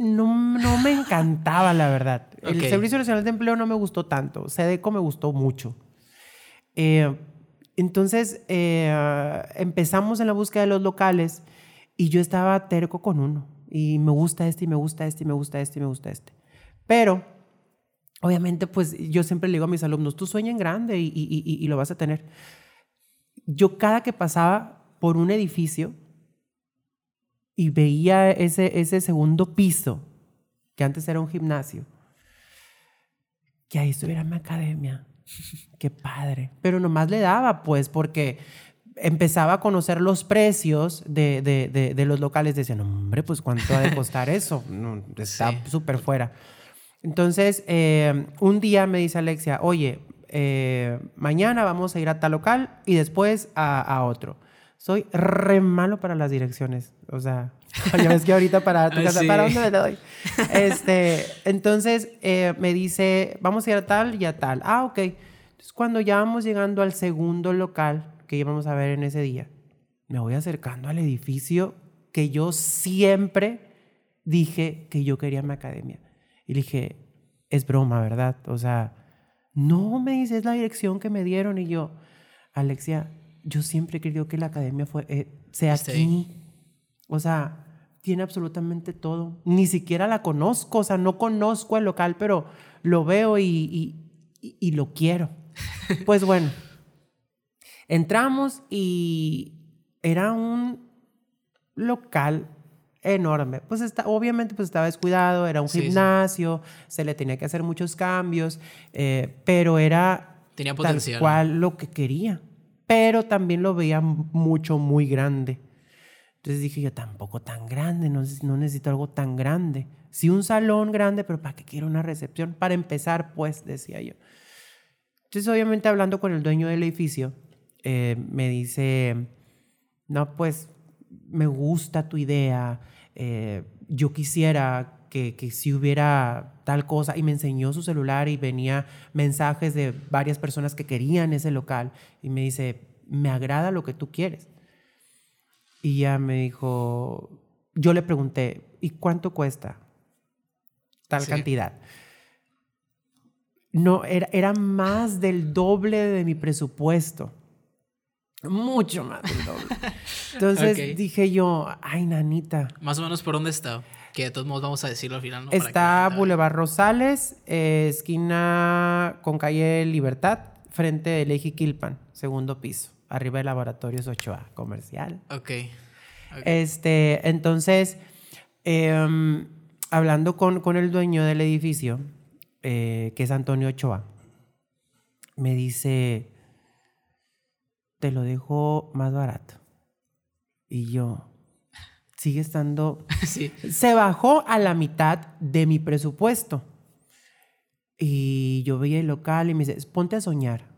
no, no me encantaba, la verdad. El. Servicio Nacional de Empleo no me gustó tanto. SEDECO me gustó mucho. Eh, entonces, eh, empezamos en la búsqueda de los locales y yo estaba terco con uno. Y me gusta este, y me gusta este, y me gusta este, y me gusta este. Pero, obviamente, pues yo siempre le digo a mis alumnos, tú sueña en grande y, y, y, y lo vas a tener. Yo cada que pasaba por un edificio y veía ese, ese segundo piso, que antes era un gimnasio, que ahí estuviera mi academia. Qué padre. Pero nomás le daba, pues, porque empezaba a conocer los precios de, de, de, de los locales. Decían, hombre, pues, ¿cuánto ha de costar eso? No, está súper fuera. Entonces, eh, un día me dice Alexia, oye, eh, mañana vamos a ir a tal local y después a, a otro. Soy re malo para las direcciones. O sea, ya ves que ahorita para tu casa, ¿para dónde me doy? Este, entonces eh, me dice, vamos a ir a tal y a tal. Ah, ok. Entonces, cuando ya vamos llegando al segundo local que íbamos a ver en ese día, me voy acercando al edificio que yo siempre dije que yo quería mi academia. Y le dije, es broma, ¿verdad? O sea, no me dice, es la dirección que me dieron. Y yo, Alexia, yo siempre querido que la academia fue, eh, sea aquí. O sea, tiene absolutamente todo. Ni siquiera la conozco, o sea, no conozco el local, pero lo veo y, y, y lo quiero. Pues bueno, entramos y era un local enorme. Pues está, obviamente pues estaba descuidado, era un sí, gimnasio, sí. se le tenía que hacer muchos cambios, eh, pero era tenía potencial. tal cual lo que quería. Pero también lo veía mucho, muy grande. Entonces dije yo, tampoco tan grande, no, no necesito algo tan grande. Sí, un salón grande, pero ¿para qué quiero una recepción? Para empezar, pues, decía yo. Entonces, obviamente, hablando con el dueño del edificio, eh, me dice, no, pues, me gusta tu idea, eh, yo quisiera que, que si hubiera tal cosa, y me enseñó su celular y venía mensajes de varias personas que querían ese local, y me dice, me agrada lo que tú quieres. Y ya me dijo, yo le pregunté, ¿y cuánto cuesta tal sí. cantidad? No, era, era más del doble de mi presupuesto. Mucho más del doble. Entonces okay. dije yo, ay, nanita. Más o menos por dónde está. Que de todos modos vamos a decirlo al final. ¿no? Está Boulevard Rosales, eh, esquina con calle Libertad, frente del eje Quilpan, segundo piso arriba de Laboratorios 8A, comercial. Ok. okay. Este, entonces, eh, hablando con, con, el dueño del edificio, eh, que es Antonio Ochoa, me dice, te lo dejo más barato. Y yo, sigue estando... sí. Se bajó a la mitad de mi presupuesto. Y yo veía el local y me dice, ponte a soñar.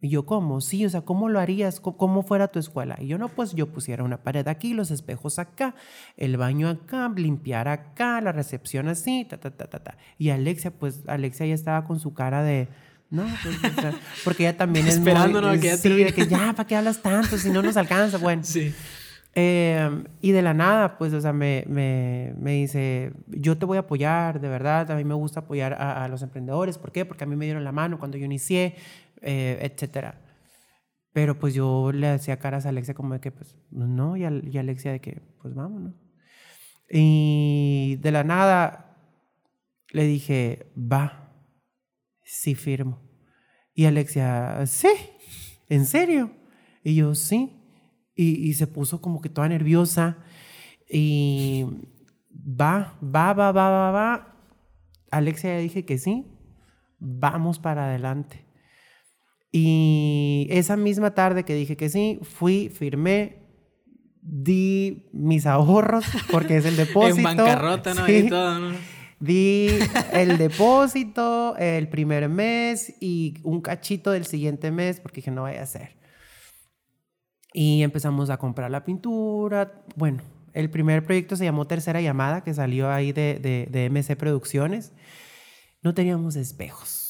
Y yo, ¿cómo? Sí, o sea, ¿cómo lo harías? ¿Cómo fuera tu escuela? Y yo, no, pues yo pusiera una pared aquí, los espejos acá, el baño acá, limpiar acá, la recepción así, ta, ta, ta, ta, ta. Y Alexia, pues Alexia ya estaba con su cara de, no, pues, o sea, porque ella también es Esperando, muy. Que sí, de que ya, ¿para qué hablas tanto? Si no nos alcanza, bueno. Sí. Eh, y de la nada, pues, o sea, me, me, me, dice, yo te voy a apoyar, de verdad, a mí me gusta apoyar a, a los emprendedores. ¿Por qué? Porque a mí me dieron la mano cuando yo inicié eh, etcétera. Pero pues yo le hacía caras a Alexia como de que, pues, no, y, a, y Alexia de que, pues vámonos. Y de la nada le dije, va, sí firmo. Y Alexia, sí, ¿en serio? Y yo, sí. Y, y se puso como que toda nerviosa. Y va, va, va, va, va, va. Alexia ya dije que sí. Vamos para adelante. Y esa misma tarde que dije que sí, fui, firmé, di mis ahorros, porque es el depósito. en bancarrota, ¿no? Sí. Y todo, ¿no? Di el depósito el primer mes y un cachito del siguiente mes, porque dije, no vaya a ser. Y empezamos a comprar la pintura. Bueno, el primer proyecto se llamó Tercera Llamada, que salió ahí de, de, de MC Producciones. No teníamos espejos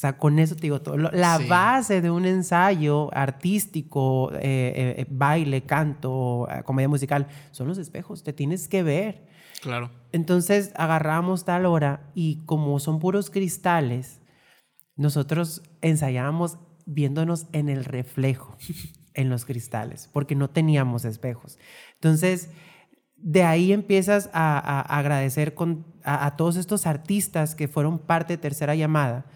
o sea, con eso te digo todo. La sí. base de un ensayo artístico, eh, eh, baile, canto, eh, comedia musical, son los espejos. Te tienes que ver. Claro. Entonces agarramos tal hora y como son puros cristales, nosotros ensayábamos viéndonos en el reflejo, en los cristales, porque no teníamos espejos. Entonces, de ahí empiezas a, a agradecer con a, todos estos artistas que fueron parte de Tercera Llamada,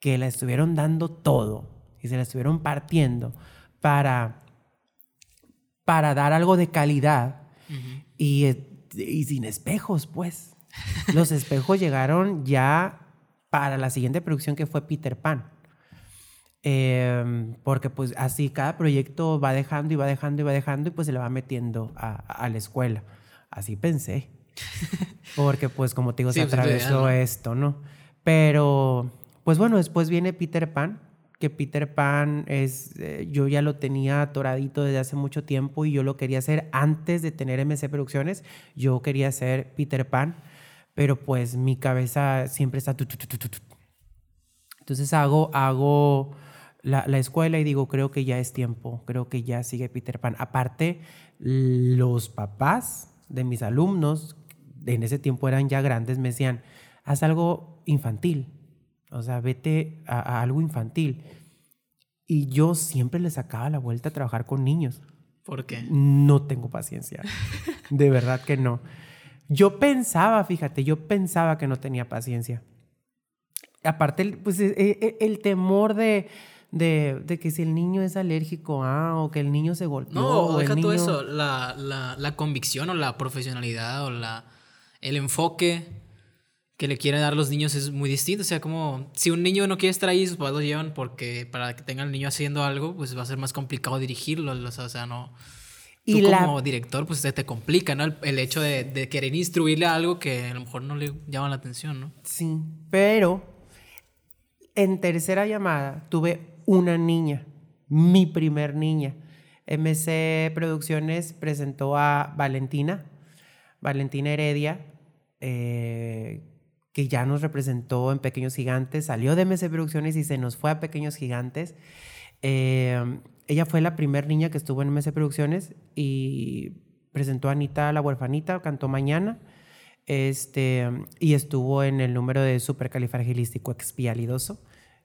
que la estuvieron dando todo y se la estuvieron partiendo para, para dar algo de calidad y, y sin espejos, pues. Los espejos llegaron ya para la siguiente producción que fue Peter Pan. Em, porque pues así cada proyecto va dejando y va dejando y va dejando y pues se le va metiendo a, la escuela. Así pensé. porque pues como te digo, se pues, atravesó esto, ¿no? Pero pues bueno, después viene Peter Pan, que Peter Pan es, eh, yo ya lo tenía atoradito desde hace mucho tiempo y yo lo quería hacer antes de tener MC Producciones, yo quería hacer Peter Pan, pero pues mi cabeza siempre está... Entonces hago, hago la, escuela y digo, creo que ya es tiempo, creo que ya sigue Peter Pan. Aparte, los papás de mis alumnos, en ese tiempo eran ya grandes, me decían, haz algo infantil, o sea, vete a, algo infantil. Y yo siempre le sacaba la vuelta a trabajar con niños. ¿Por qué? No tengo paciencia. de verdad que no. Yo pensaba, fíjate, yo pensaba que no tenía paciencia. Aparte, pues e, e, el temor de, de, de, que si el niño es alérgico ah, o que el niño se golpeó. No, deja todo eso, la, la, la, convicción o la profesionalidad o la, el enfoque que le quieren dar los niños es muy distinto. O sea, como si un niño no quiere estar ahí, sus padres lo llevan porque para que tenga el niño haciendo algo, pues va a ser más complicado dirigirlo. O sea, no. Y Tú como director, pues se te complica, ¿no? El, hecho de, de, querer instruirle algo que a lo mejor no le llama la atención, ¿no? Sí, pero en tercera llamada tuve una niña, mi primer niña. MC Producciones presentó a Valentina, Valentina Heredia, eh, que ya nos representó en Pequeños Gigantes, salió de MC Producciones y se nos fue a Pequeños Gigantes. Eh, ella fue la primera niña que estuvo en MC Producciones y presentó a Anita la huerfanita, cantó mañana. Este, y estuvo en el número de supercalifragilístico expialidoso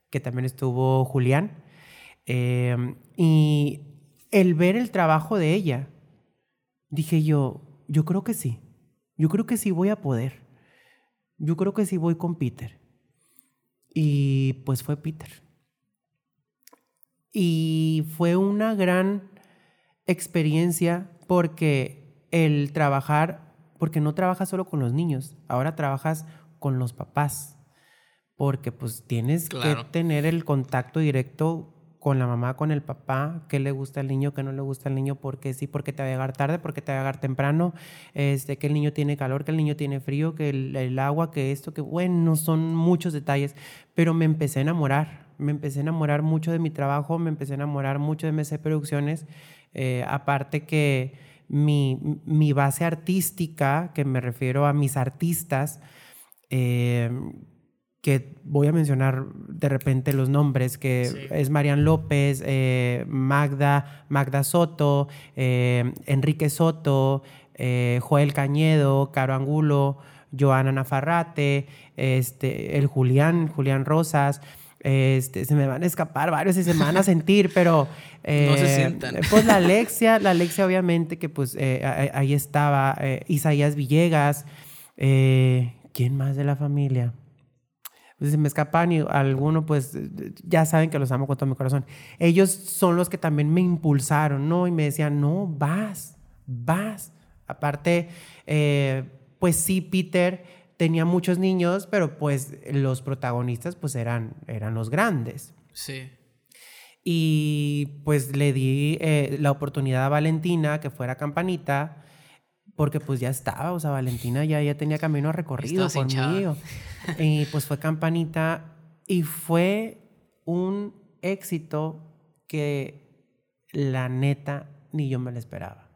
que también estuvo Julián. Em, y el ver el trabajo de ella, dije yo, yo creo que sí, yo creo que sí voy a poder, yo creo que sí voy con Peter. Y pues fue Peter. Y fue una gran experiencia porque el trabajar, porque no trabajas solo con los niños, ahora trabajas con los papás porque pues tienes que tener el contacto directo con la mamá, con el papá, qué le gusta al niño, qué no le gusta al niño, porque sí, porque te va a llegar tarde, porque te va a llegar temprano, este, que el niño tiene calor, que el niño tiene frío, que el, agua, que esto, que bueno, son muchos detalles, pero me empecé a enamorar, me empecé a enamorar mucho de mi trabajo, me empecé a enamorar mucho de MC Producciones, eh, aparte que mi, mi, base artística, que me refiero a mis artistas, eh, que voy a mencionar de repente los nombres, que es Marian López, eh, Magda, Magda Soto, eh, Enrique Soto, eh, Joel Cañedo, Caro Angulo, Joana Nafarrate, este, el Julián, Julián Rosas. Este, se me van a escapar varios y se me van a sentir, pero no se sientan. Pues la Alexia, la Alexia obviamente que pues ahí estaba, Isaías Villegas, ¿quién más de la familia? Si me escapan y alguno, pues ya saben que los amo con todo mi corazón. Ellos son los que también me impulsaron, ¿no? Y me decían, no, vas, vas. Aparte, eh, pues sí, Peter tenía muchos niños, pero pues los protagonistas pues eran, eran los grandes. Sí. Y pues le di eh, la oportunidad a Valentina que fuera campanita porque pues ya estaba, o sea, Valentina ya, ya tenía camino recorrido conmigo. Y pues fue campanita y fue un éxito que la neta ni yo me lo esperaba.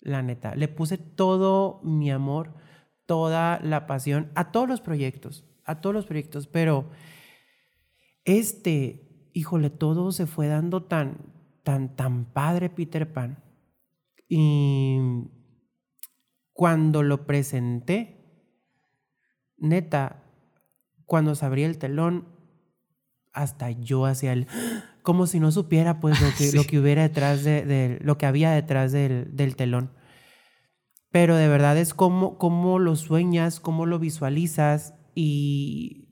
La neta, le puse todo mi amor, toda la pasión a todos los proyectos, a todos los proyectos, pero este, híjole, todo se fue dando tan, tan, tan padre Peter Pan. Y cuando lo presenté, neta, cuando se abría el telón, hasta yo hacía el como si no supiera pues lo que, lo que hubiera detrás de, lo que había detrás del, telón. pero de verdad es como, cómo lo sueñas, cómo lo visualizas y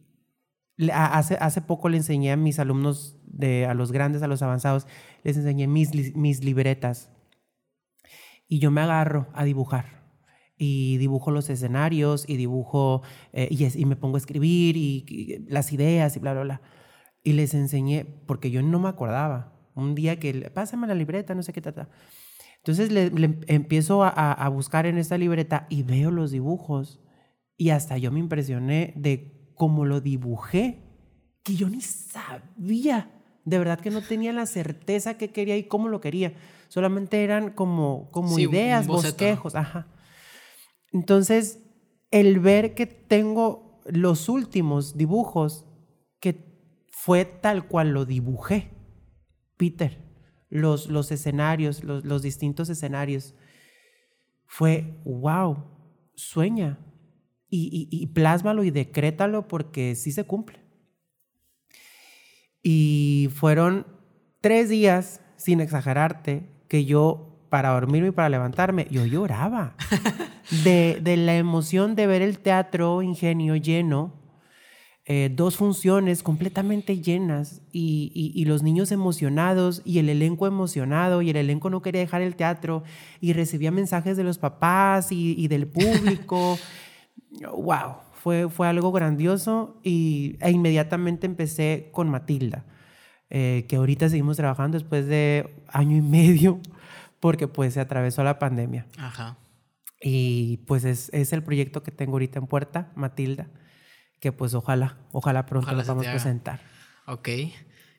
hace, hace poco le enseñé a mis alumnos, de, a los grandes, a los avanzados, les enseñé mis, mis libretas. Y yo me agarro a dibujar y dibujo los escenarios y dibujo eh, y, me pongo a escribir y, las ideas y bla, bla, bla. Y les enseñé, porque yo no me acordaba. Un día que, pásame la libreta, no sé qué, tal. Entonces le, empiezo a, buscar en esta libreta y veo los dibujos y hasta yo me impresioné de cómo lo dibujé, que yo ni sabía. De verdad que no tenía la certeza que quería y cómo lo quería. Solamente eran como, como ideas, bosquejos. Ajá. Entonces, el ver que tengo los últimos dibujos que fue tal cual lo dibujé, Peter, los, los escenarios, los, distintos escenarios. Fue, wow, sueña y, y, y plásmalo y decrétalo porque sí se cumple. Y fueron tres días, sin exagerarte, que yo, para dormirme y para levantarme, yo lloraba de, de la emoción de ver el teatro Ingenio lleno eh, dos funciones completamente llenas y, los niños emocionados y el elenco emocionado y el elenco no quería dejar el teatro y recibía mensajes de los papás y, del público. wow, fue, fue algo grandioso y, e inmediatamente empecé con Matilda, eh, que ahorita seguimos trabajando después de año y medio porque pues se atravesó la pandemia. Ajá. Y pues es, es el proyecto que tengo ahorita en puerta, Matilda que pues ojalá, ojalá pronto nos vamos a presentar. Ok.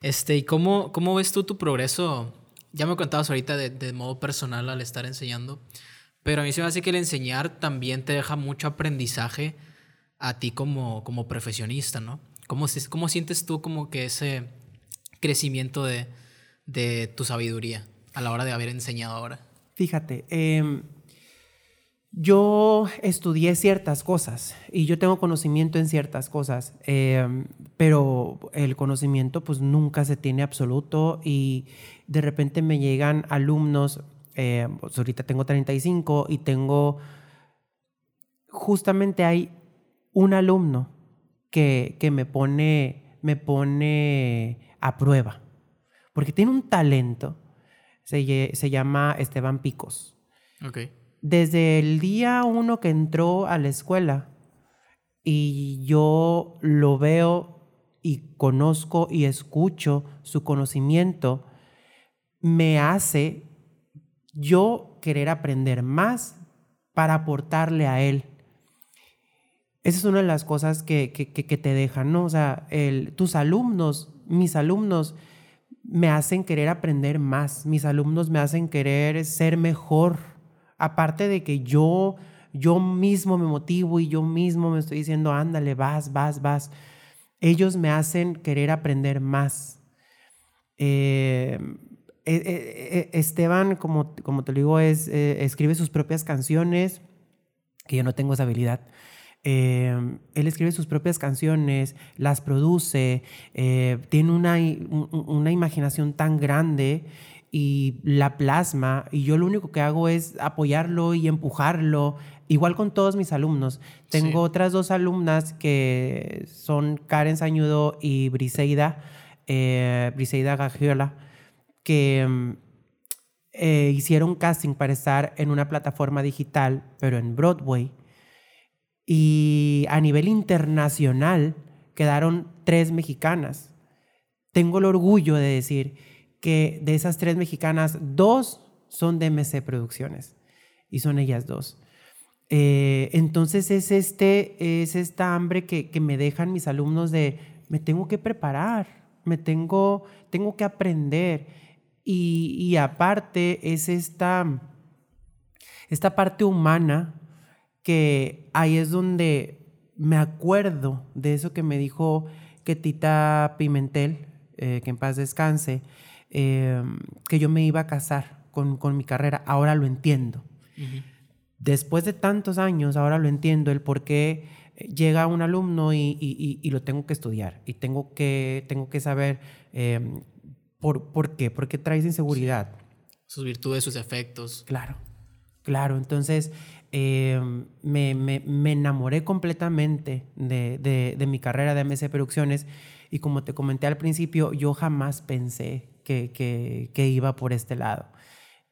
Este, ¿y cómo, cómo ves tú tu progreso? Ya me contabas ahorita de, modo personal al estar enseñando, pero a mí se me hace que el enseñar también te deja mucho aprendizaje a ti como, como profesionista, ¿no? ¿Cómo, ¿Cómo sientes tú como que ese crecimiento de, de tu sabiduría a la hora de haber enseñado ahora? Fíjate, eh, yo estudié ciertas cosas y yo tengo conocimiento en ciertas cosas, em, pero el conocimiento pues nunca se tiene absoluto y de repente me llegan alumnos, em, pues ahorita tengo 35 y tengo, justamente hay un alumno que, que me, pone, me pone a prueba, porque tiene un talento, se, se llama Esteban Picos. Okay desde el día uno que entró a la escuela y yo lo veo y conozco y escucho su conocimiento, me hace yo querer aprender más para aportarle a él. Esa es una de las cosas que, te dejan, ¿no? O sea, tus alumnos, mis alumnos, me hacen querer aprender más, mis alumnos me hacen querer ser mejor Aparte de que yo, yo mismo me motivo y yo mismo me estoy diciendo, ándale, vas, vas, vas. Ellos me hacen querer aprender más. Eh, eh, eh, Esteban, como, como te digo, es, escribe sus propias canciones, que yo no tengo esa habilidad. él escribe sus propias canciones, las produce, tiene una, una imaginación tan grande y la plasma y yo lo único que hago es apoyarlo y empujarlo, igual con todos mis alumnos. Tengo otras dos alumnas que son Karen Sañudo y Briseida, eh, Briseida Gagiola, que mm, eh, hicieron casting para estar en una plataforma digital, pero en Broadway. Y a nivel internacional quedaron tres mexicanas. Tengo el orgullo de decir que de esas tres mexicanas, dos son de MC Producciones y son ellas dos. Eh, entonces es, este, es esta hambre que, que, me dejan mis alumnos de me tengo que preparar, me tengo, tengo que aprender. Y, aparte es esta, esta parte humana que ahí es donde me acuerdo de eso que me dijo que Tita Pimentel, eh, que en paz descanse, Em, que yo me iba a casar con, con mi carrera. Ahora lo entiendo. Después de tantos años, ahora lo entiendo el por qué llega un alumno y, y, y, lo tengo que estudiar y tengo que, tengo que saber em, por, por qué, por qué traes inseguridad. Sus virtudes, sus efectos. Claro, claro. Entonces, eh, me, me, me, enamoré completamente de, de, de, mi carrera de MC Producciones y como te comenté al principio, yo jamás pensé que, que, que iba por este lado.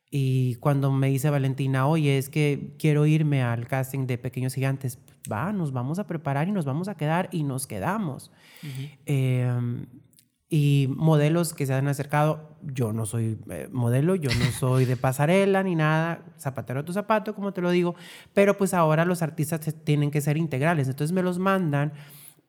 Y cuando me dice Valentina, oye, es que quiero irme al casting de Pequeños Gigantes, va, nos vamos a preparar y nos vamos a quedar y nos quedamos. Uh -huh. eh, y modelos que se han acercado, yo no soy eh, modelo, yo no soy de pasarela ni nada, zapatero a tu zapato, como te lo digo, pero pues ahora los artistas tienen que ser integrales, entonces me los mandan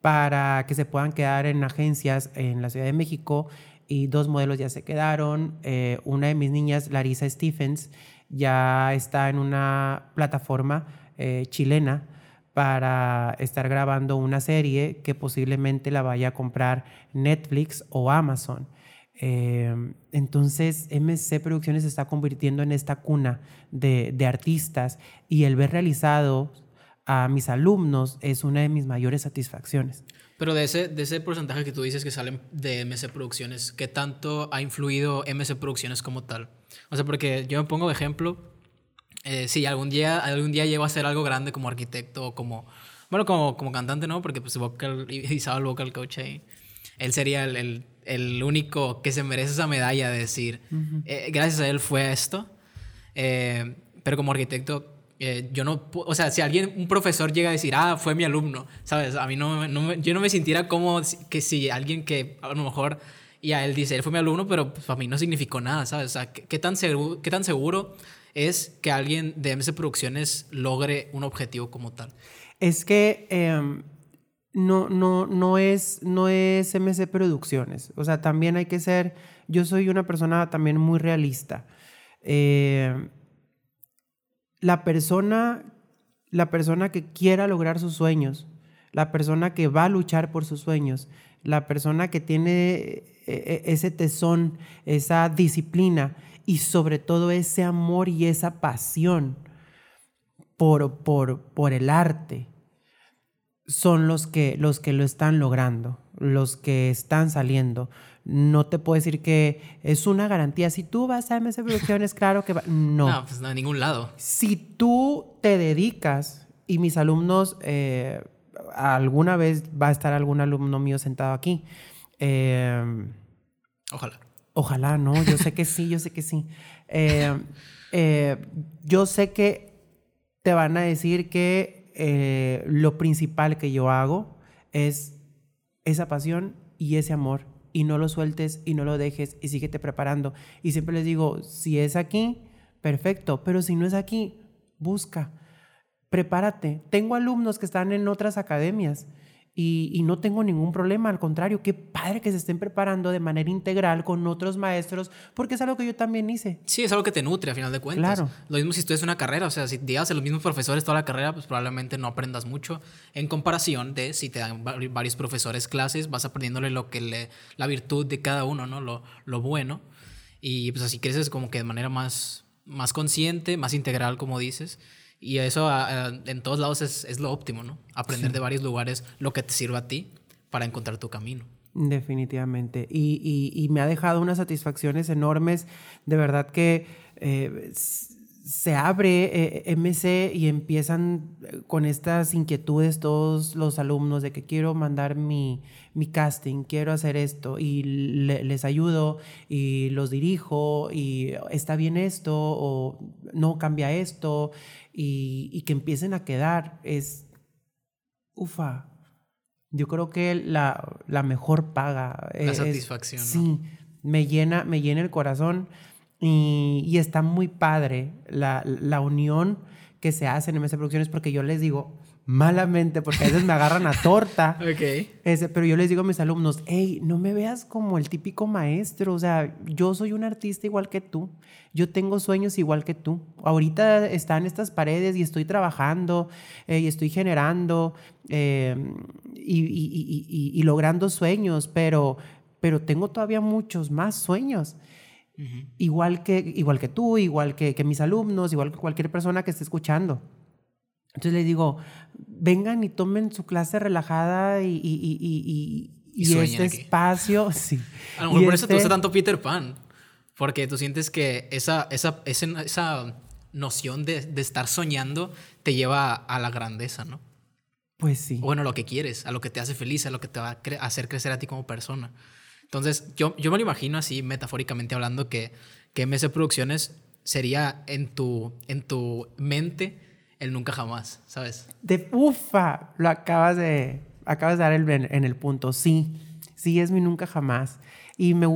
para que se puedan quedar en agencias en la Ciudad de México y dos modelos ya se quedaron, eh, una de mis niñas, Larisa Stephens, ya está en una plataforma eh, chilena, para estar grabando una serie que posiblemente la vaya a comprar Netflix o Amazon. Eh, entonces, MC Producciones se está convirtiendo en esta cuna de, de, artistas y el ver realizado a mis alumnos es una de mis mayores satisfacciones. Pero de ese, de ese porcentaje que tú dices que salen de MC Producciones, ¿qué tanto ha influido MC Producciones como tal? O sea, porque yo me pongo de ejemplo, eh, sí, algún día, algún día llego a hacer algo grande como arquitecto o como, bueno, como, como cantante, ¿no? Porque pues vocal, el vocal coach ahí. Él sería el, el, el, único que se merece esa medalla de decir, uh -huh. eh, gracias a él fue esto. Eh, pero como arquitecto, eh, yo no, o sea, si alguien, un profesor llega a decir, ah, fue mi alumno, ¿sabes? A mí no, no yo no me sintiera como que si alguien que a lo mejor, y a él dice, él fue mi alumno, pero pues, para mí no significó nada, ¿sabes? O sea, ¿qué, qué tan, seguro, qué tan seguro es que alguien de MC Producciones logre un objetivo como tal? Es que eh, no, no, no, es, no es MC Producciones. O sea, también hay que ser. Yo soy una persona también muy realista. Eh, la persona, la persona que quiera lograr sus sueños, la persona que va a luchar por sus sueños, la persona que tiene ese tesón, esa disciplina y sobre todo ese amor y esa pasión por, por, por el arte son los que, los que lo están logrando, los que están saliendo. No te puedo decir que es una garantía. Si tú vas a MS Producciones, claro que va. No. No, pues no, a ningún lado. Si tú te dedicas, y mis alumnos, eh, alguna vez va a estar algún alumno mío sentado aquí. Eh, Ojalá. Ojalá, no, yo sé que sí, yo sé que sí. Eh, yo sé que te van a decir que lo principal que yo hago es esa pasión y ese amor. Y no lo sueltes y no lo dejes y síguete preparando. Y siempre les digo, si es aquí, perfecto, pero si no es aquí, busca, prepárate. Tengo alumnos que están en otras academias y, y, no tengo ningún problema, al contrario, qué padre que se estén preparando de manera integral con otros maestros, porque es algo que yo también hice. Sí, es algo que te nutre a final de cuentas. Claro. Lo mismo si estudias una carrera, o sea, si llegas a los mismos profesores toda la carrera, pues probablemente no aprendas mucho en comparación de si te dan varios profesores clases, vas aprendiéndole lo que le, la virtud de cada uno, ¿no? Lo, lo bueno. Y pues así creces como que de manera más, más consciente, más integral, como dices. Y eso uh, en todos lados es, es, lo óptimo, ¿no? Aprender sí. de varios lugares lo que te sirva a ti para encontrar tu camino. Definitivamente. Y, y, y me ha dejado unas satisfacciones enormes. De verdad que eh, se abre eh, MC y empiezan con estas inquietudes todos los alumnos de que quiero mandar mi, mi casting, quiero hacer esto y le, les ayudo y los dirijo y está bien esto o no cambia esto y, y que empiecen a quedar es, ufa, yo creo que la, la mejor paga. La es, satisfacción. ¿no? Sí, me llena, me llena el corazón y, y está muy padre la, la, unión que se hace en MS Producciones porque yo les digo, malamente, porque a veces me agarran a torta. ok. Ese, pero yo les digo a mis alumnos, hey, no me veas como el típico maestro, o sea, yo soy un artista igual que tú, yo tengo sueños igual que tú. Ahorita están estas paredes y estoy trabajando eh, y estoy generando eh, y, y, y, y, logrando sueños, pero, pero tengo todavía muchos más sueños. Uh -huh. igual, que, igual que tú, igual que, que mis alumnos, igual que cualquier persona que esté escuchando. Entonces les digo, vengan y tomen su clase relajada y, y, y, y este aquí. espacio. Sí. A lo mejor por este... eso te gusta tanto Peter Pan. Porque tú sientes que esa, esa, esa, esa noción de, de estar soñando te lleva a, a la grandeza, ¿no? Pues sí. Bueno, a lo que quieres, a lo que te hace feliz, a lo que te va a cre- hacer crecer a ti como persona. Entonces, yo, yo me lo imagino así, metafóricamente hablando, que, que MS Producciones sería en tu, en tu mente el nunca jamás, ¿sabes? De ufa, lo acabas de, acabas de dar el, en, el punto. Sí, sí es mi nunca jamás. Y me-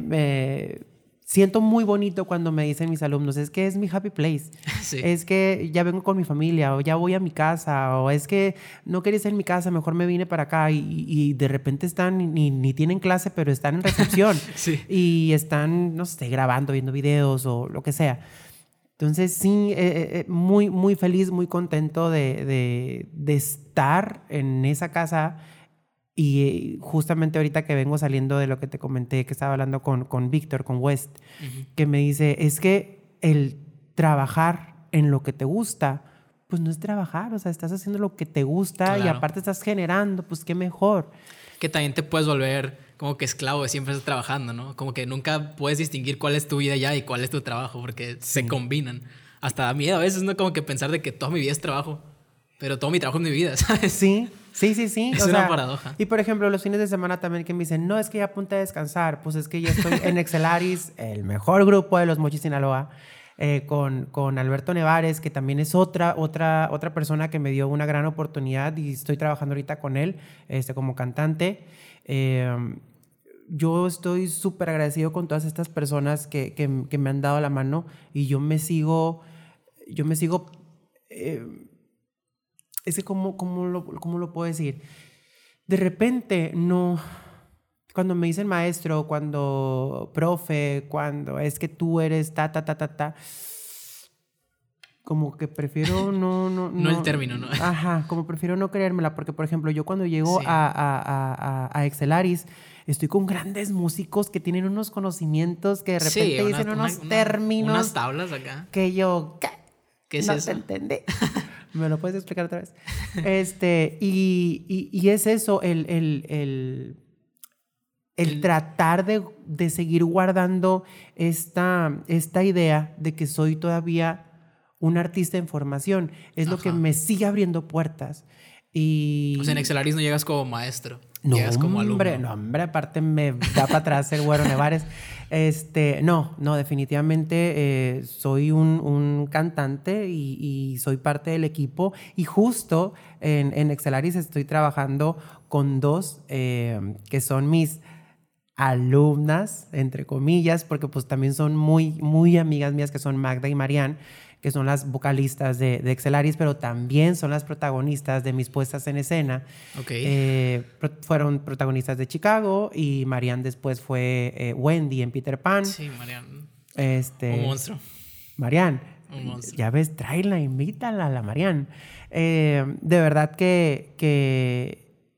me siento muy bonito cuando me dicen mis alumnos, es que es mi happy place. Sí. Es que ya vengo con mi familia o ya voy a mi casa o es que no quería estar en mi casa, mejor me vine para acá y, y de repente están, ni, ni tienen clase, pero están en recepción Sí. y están, no sé, grabando, viendo videos o lo que sea. Entonces, sí, eh, eh, eh, muy, muy feliz, muy contento de, de- de estar en esa casa. Y eh, justamente ahorita que vengo saliendo de lo que te comenté, que estaba hablando con, con Víctor, con West, que me dice, es que el trabajar en lo que te gusta, pues no es trabajar, o sea, estás haciendo lo que te gusta y Claro. aparte estás generando, pues qué mejor. Que también te puedes volver como que esclavo de siempre estar trabajando, ¿no? Como que nunca puedes distinguir cuál es tu vida ya y cuál es tu trabajo, porque se combinan. Hasta da miedo a veces, ¿no? Como que pensar de que toda mi vida es trabajo, pero todo mi trabajo es mi vida, ¿sabes? Sí, sí, sí, sí. Es una paradoja. Y por ejemplo, los fines de semana también que me dicen, no, es que ya apunta a descansar. Pues es que ya estoy en Excelaris, el mejor grupo de los Mochis Sinaloa, eh, con, con Alberto Nevares, que también es otra, otra, otra persona que me dio una gran oportunidad y estoy trabajando ahorita con él este, como cantante. Eh, yo estoy súper agradecido con todas estas personas que, que- que me han dado la mano y yo me sigo, yo me sigo, eh, es que cómo, cómo, lo, cómo lo puedo decir. De repente, no, cuando me dicen maestro, cuando profe, cuando es que tú eres ta, ta, ta, ta, ta, como que prefiero no, no, No el término, ¿no? Ajá, como prefiero no creérmela, porque por ejemplo, yo cuando llego Sí. a, a, a, a- Excelaris, estoy con grandes músicos que tienen unos conocimientos que de repente una- dicen una- unos una- términos Unas tablas acá. que yo, ¿qué? ¿Qué es no eso? te entendí. ¿Me lo puedes explicar otra vez? Este, y, y- y es eso, el, el, el, el tratar de, de seguir guardando esta, esta idea de que soy todavía un artista en formación. Es lo que me sigue abriendo puertas. Y... O sea, en Excelaris no llegas como maestro, No, llegas como alumno. hombre, no, hombre, aparte me da para atrás el güero Nevares. Este, no, no, definitivamente eh, soy un, un cantante y, y soy parte del equipo. Y justo en, en Excelaris estoy trabajando con dos eh, que son mis alumnas, entre comillas, porque pues también son muy, muy amigas mías, que son Magda y Marianne, que son las vocalistas de, de Excelaris, pero también son las protagonistas de mis puestas en escena. Eh, pro- fueron protagonistas de Chicago y Marianne después fue eh, Wendy en Peter Pan. sí, Marian. Este, Un monstruo. Marianne, Un monstruo. ya ves, tráela, invítala a la Marianne. Eh, de verdad que, que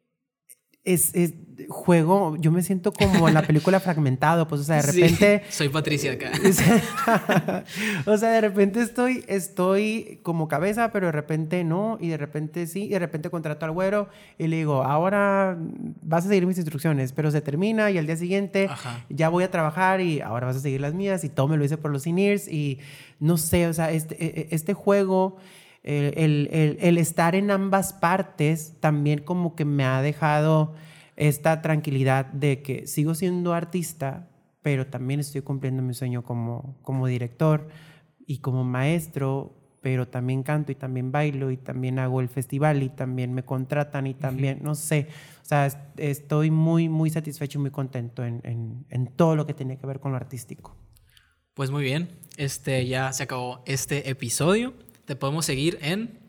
es, es- juego, yo me siento como en la película Fragmentado, pues, o sea, de Sí, repente... Soy Patricia acá. o sea, de repente estoy, estoy como cabeza, pero de repente no, y de repente sí, y de repente contrato al güero y le digo, ahora vas a seguir mis instrucciones, pero se termina y al día siguiente Ajá. ya voy a trabajar y ahora vas a seguir las mías y todo me lo hice por los in-ears y no sé, o sea, este, e- e- este juego, el, el- el- el estar en ambas partes también como que me ha dejado esta tranquilidad de que sigo siendo artista, pero también estoy cumpliendo mi sueño como, como director y como maestro, pero también canto y también bailo y también hago el festival y también me contratan y también, no sé, o sea, es- estoy muy, muy satisfecho y muy contento en, en- en todo lo que tiene que ver con lo artístico. Pues muy bien, este ya se acabó este episodio. Te podemos seguir en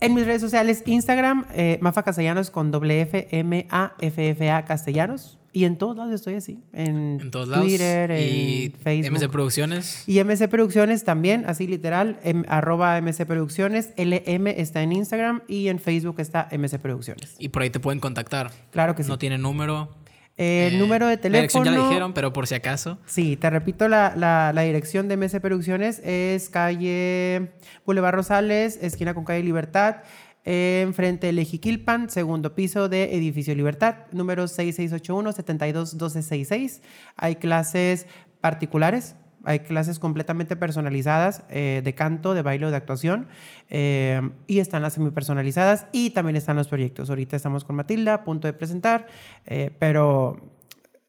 En mis redes sociales, Instagram, eh, Mafa Castellanos con doble F, M, A, F, F, A, Castellanos. Y en todos lados estoy así. En, en todos lados Twitter, y en Facebook. MC Producciones. Y MC Producciones también, así literal, em- arroba MC Producciones, LM está en Instagram y en Facebook está MC Producciones. Y por ahí te pueden contactar. Claro que sí. No tiene número. El Eh, número de La dirección teléfono. ya la dijeron, pero por si acaso. Sí, te repito, la, la- la dirección de MC Producciones es calle Boulevard Rosales, esquina con calle Libertad, enfrente del Ejiquilpan, segundo piso de Edificio Libertad, número 6681-721266. Hay clases particulares Hay clases completamente personalizadas eh, de canto, de baile o de actuación. eh, y están las semipersonalizadas y también están los proyectos. Ahorita estamos con Matilda, a punto de presentar, eh, pero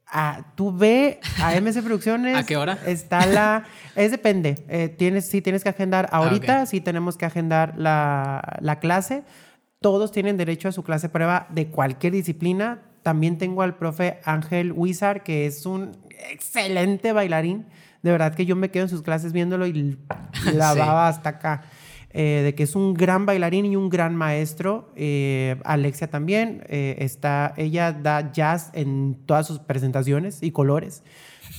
ah, tú ve a MC Producciones. ¿A qué hora? Está la... Es depende. Eh, tienes, sí tienes que agendar ahorita, Ah, ok. sí tenemos que agendar la, la clase. Todos tienen derecho a su clase prueba de cualquier disciplina. También tengo al profe Ángel Wizard, que es un excelente bailarín. De verdad que yo me quedo en sus clases viéndolo y la Sí. baba hasta acá. Eh, de que es un gran bailarín y un gran maestro. Eh, Alexia también. eh, está, ella da jazz en todas sus presentaciones y colores.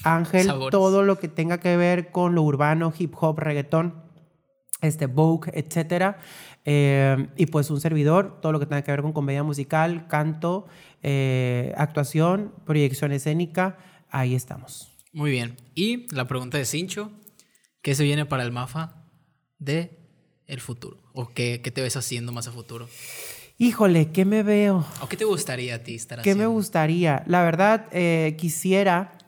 Ángel, Sabores. todo lo que tenga que ver con lo urbano, hip hop, reggaetón, este Vogue, etcétera. Y pues un servidor, todo lo que tenga que ver con comedia musical, canto, actuación, proyección escénica, ahí estamos. Muy bien. Y la pregunta de Cincho, ¿qué se viene para el MAFA de el futuro? ¿O qué, qué te ves haciendo más a futuro? Híjole, ¿qué me veo? ¿O qué te gustaría a ti estar ¿Qué me gustaría? La verdad, eh, quisiera,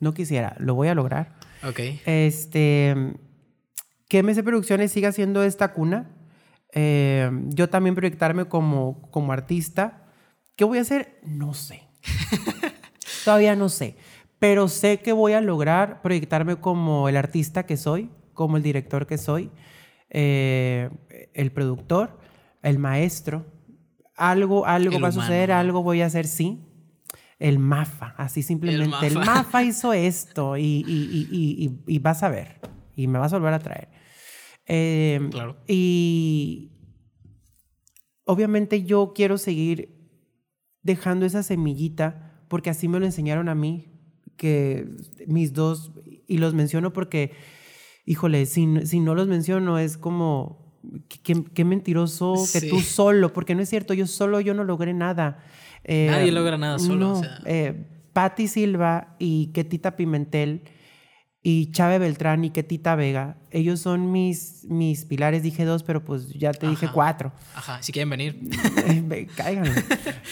no quisiera, lo voy a lograr. Ok. Este, que MC Producciones siga siendo esta cuna. Eh, yo también proyectarme como, como artista. ¿Qué voy a hacer? No sé. Todavía no sé. Pero sé que voy a lograr proyectarme como el artista que soy, como el director que soy, eh, el productor, el maestro. Algo, algo El va a suceder, algo voy a hacer, sí. El MAFA, así simplemente. El MAFA. MAFA hizo esto y, y- y- y- y- y vas a ver. Y me vas a volver a traer. Eh, Claro. Y obviamente yo quiero seguir dejando esa semillita porque así me lo enseñaron a mí, que mis dos, y los menciono porque, híjole, si, si no los menciono es como, qué, qué mentiroso que tú solo, porque no es cierto, yo solo, yo no logré nada. Eh, Nadie logra nada solo, No, o sea. eh, Patti Silva y Ketita Pimentel y Chave Beltrán y Ketita Vega, ellos son mis, mis pilares, dije dos, pero pues ya te dije cuatro. Ajá, si quieren venir. Ve, Cáiganle.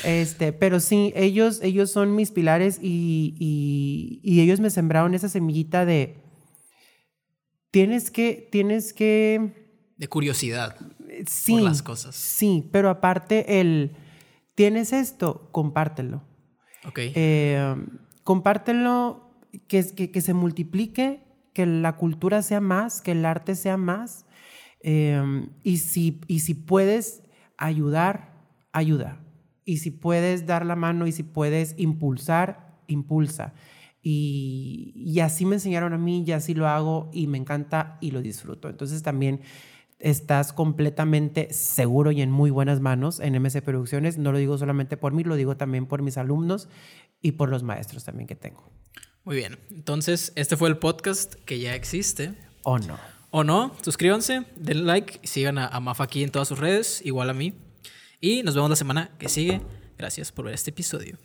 Este, pero sí, ellos, ellos son mis pilares y, y- y ellos me sembraron esa semillita de tienes que, tienes que, De curiosidad. sí, las cosas. Sí, pero aparte el, tienes esto, compártelo. Ok. Eh, compártelo, que, se multiplique, que la cultura sea más, que el arte sea más. Eh, y, si, y si puedes ayudar, ayuda. Y si puedes dar la mano y si puedes impulsar, impulsa. Y, y así me enseñaron a mí y así lo hago y me encanta y lo disfruto. Entonces también estás completamente seguro y en muy buenas manos en MC Producciones. No lo digo solamente por mí, lo digo también por mis alumnos y por los maestros también que tengo. Muy bien. Entonces, este fue el podcast que ya existe. ¿O no? O no, suscríbanse, denle like sigan a, a Mafa aquí en todas sus redes, igual a mí. Y nos vemos la semana que sigue. Gracias por ver este episodio.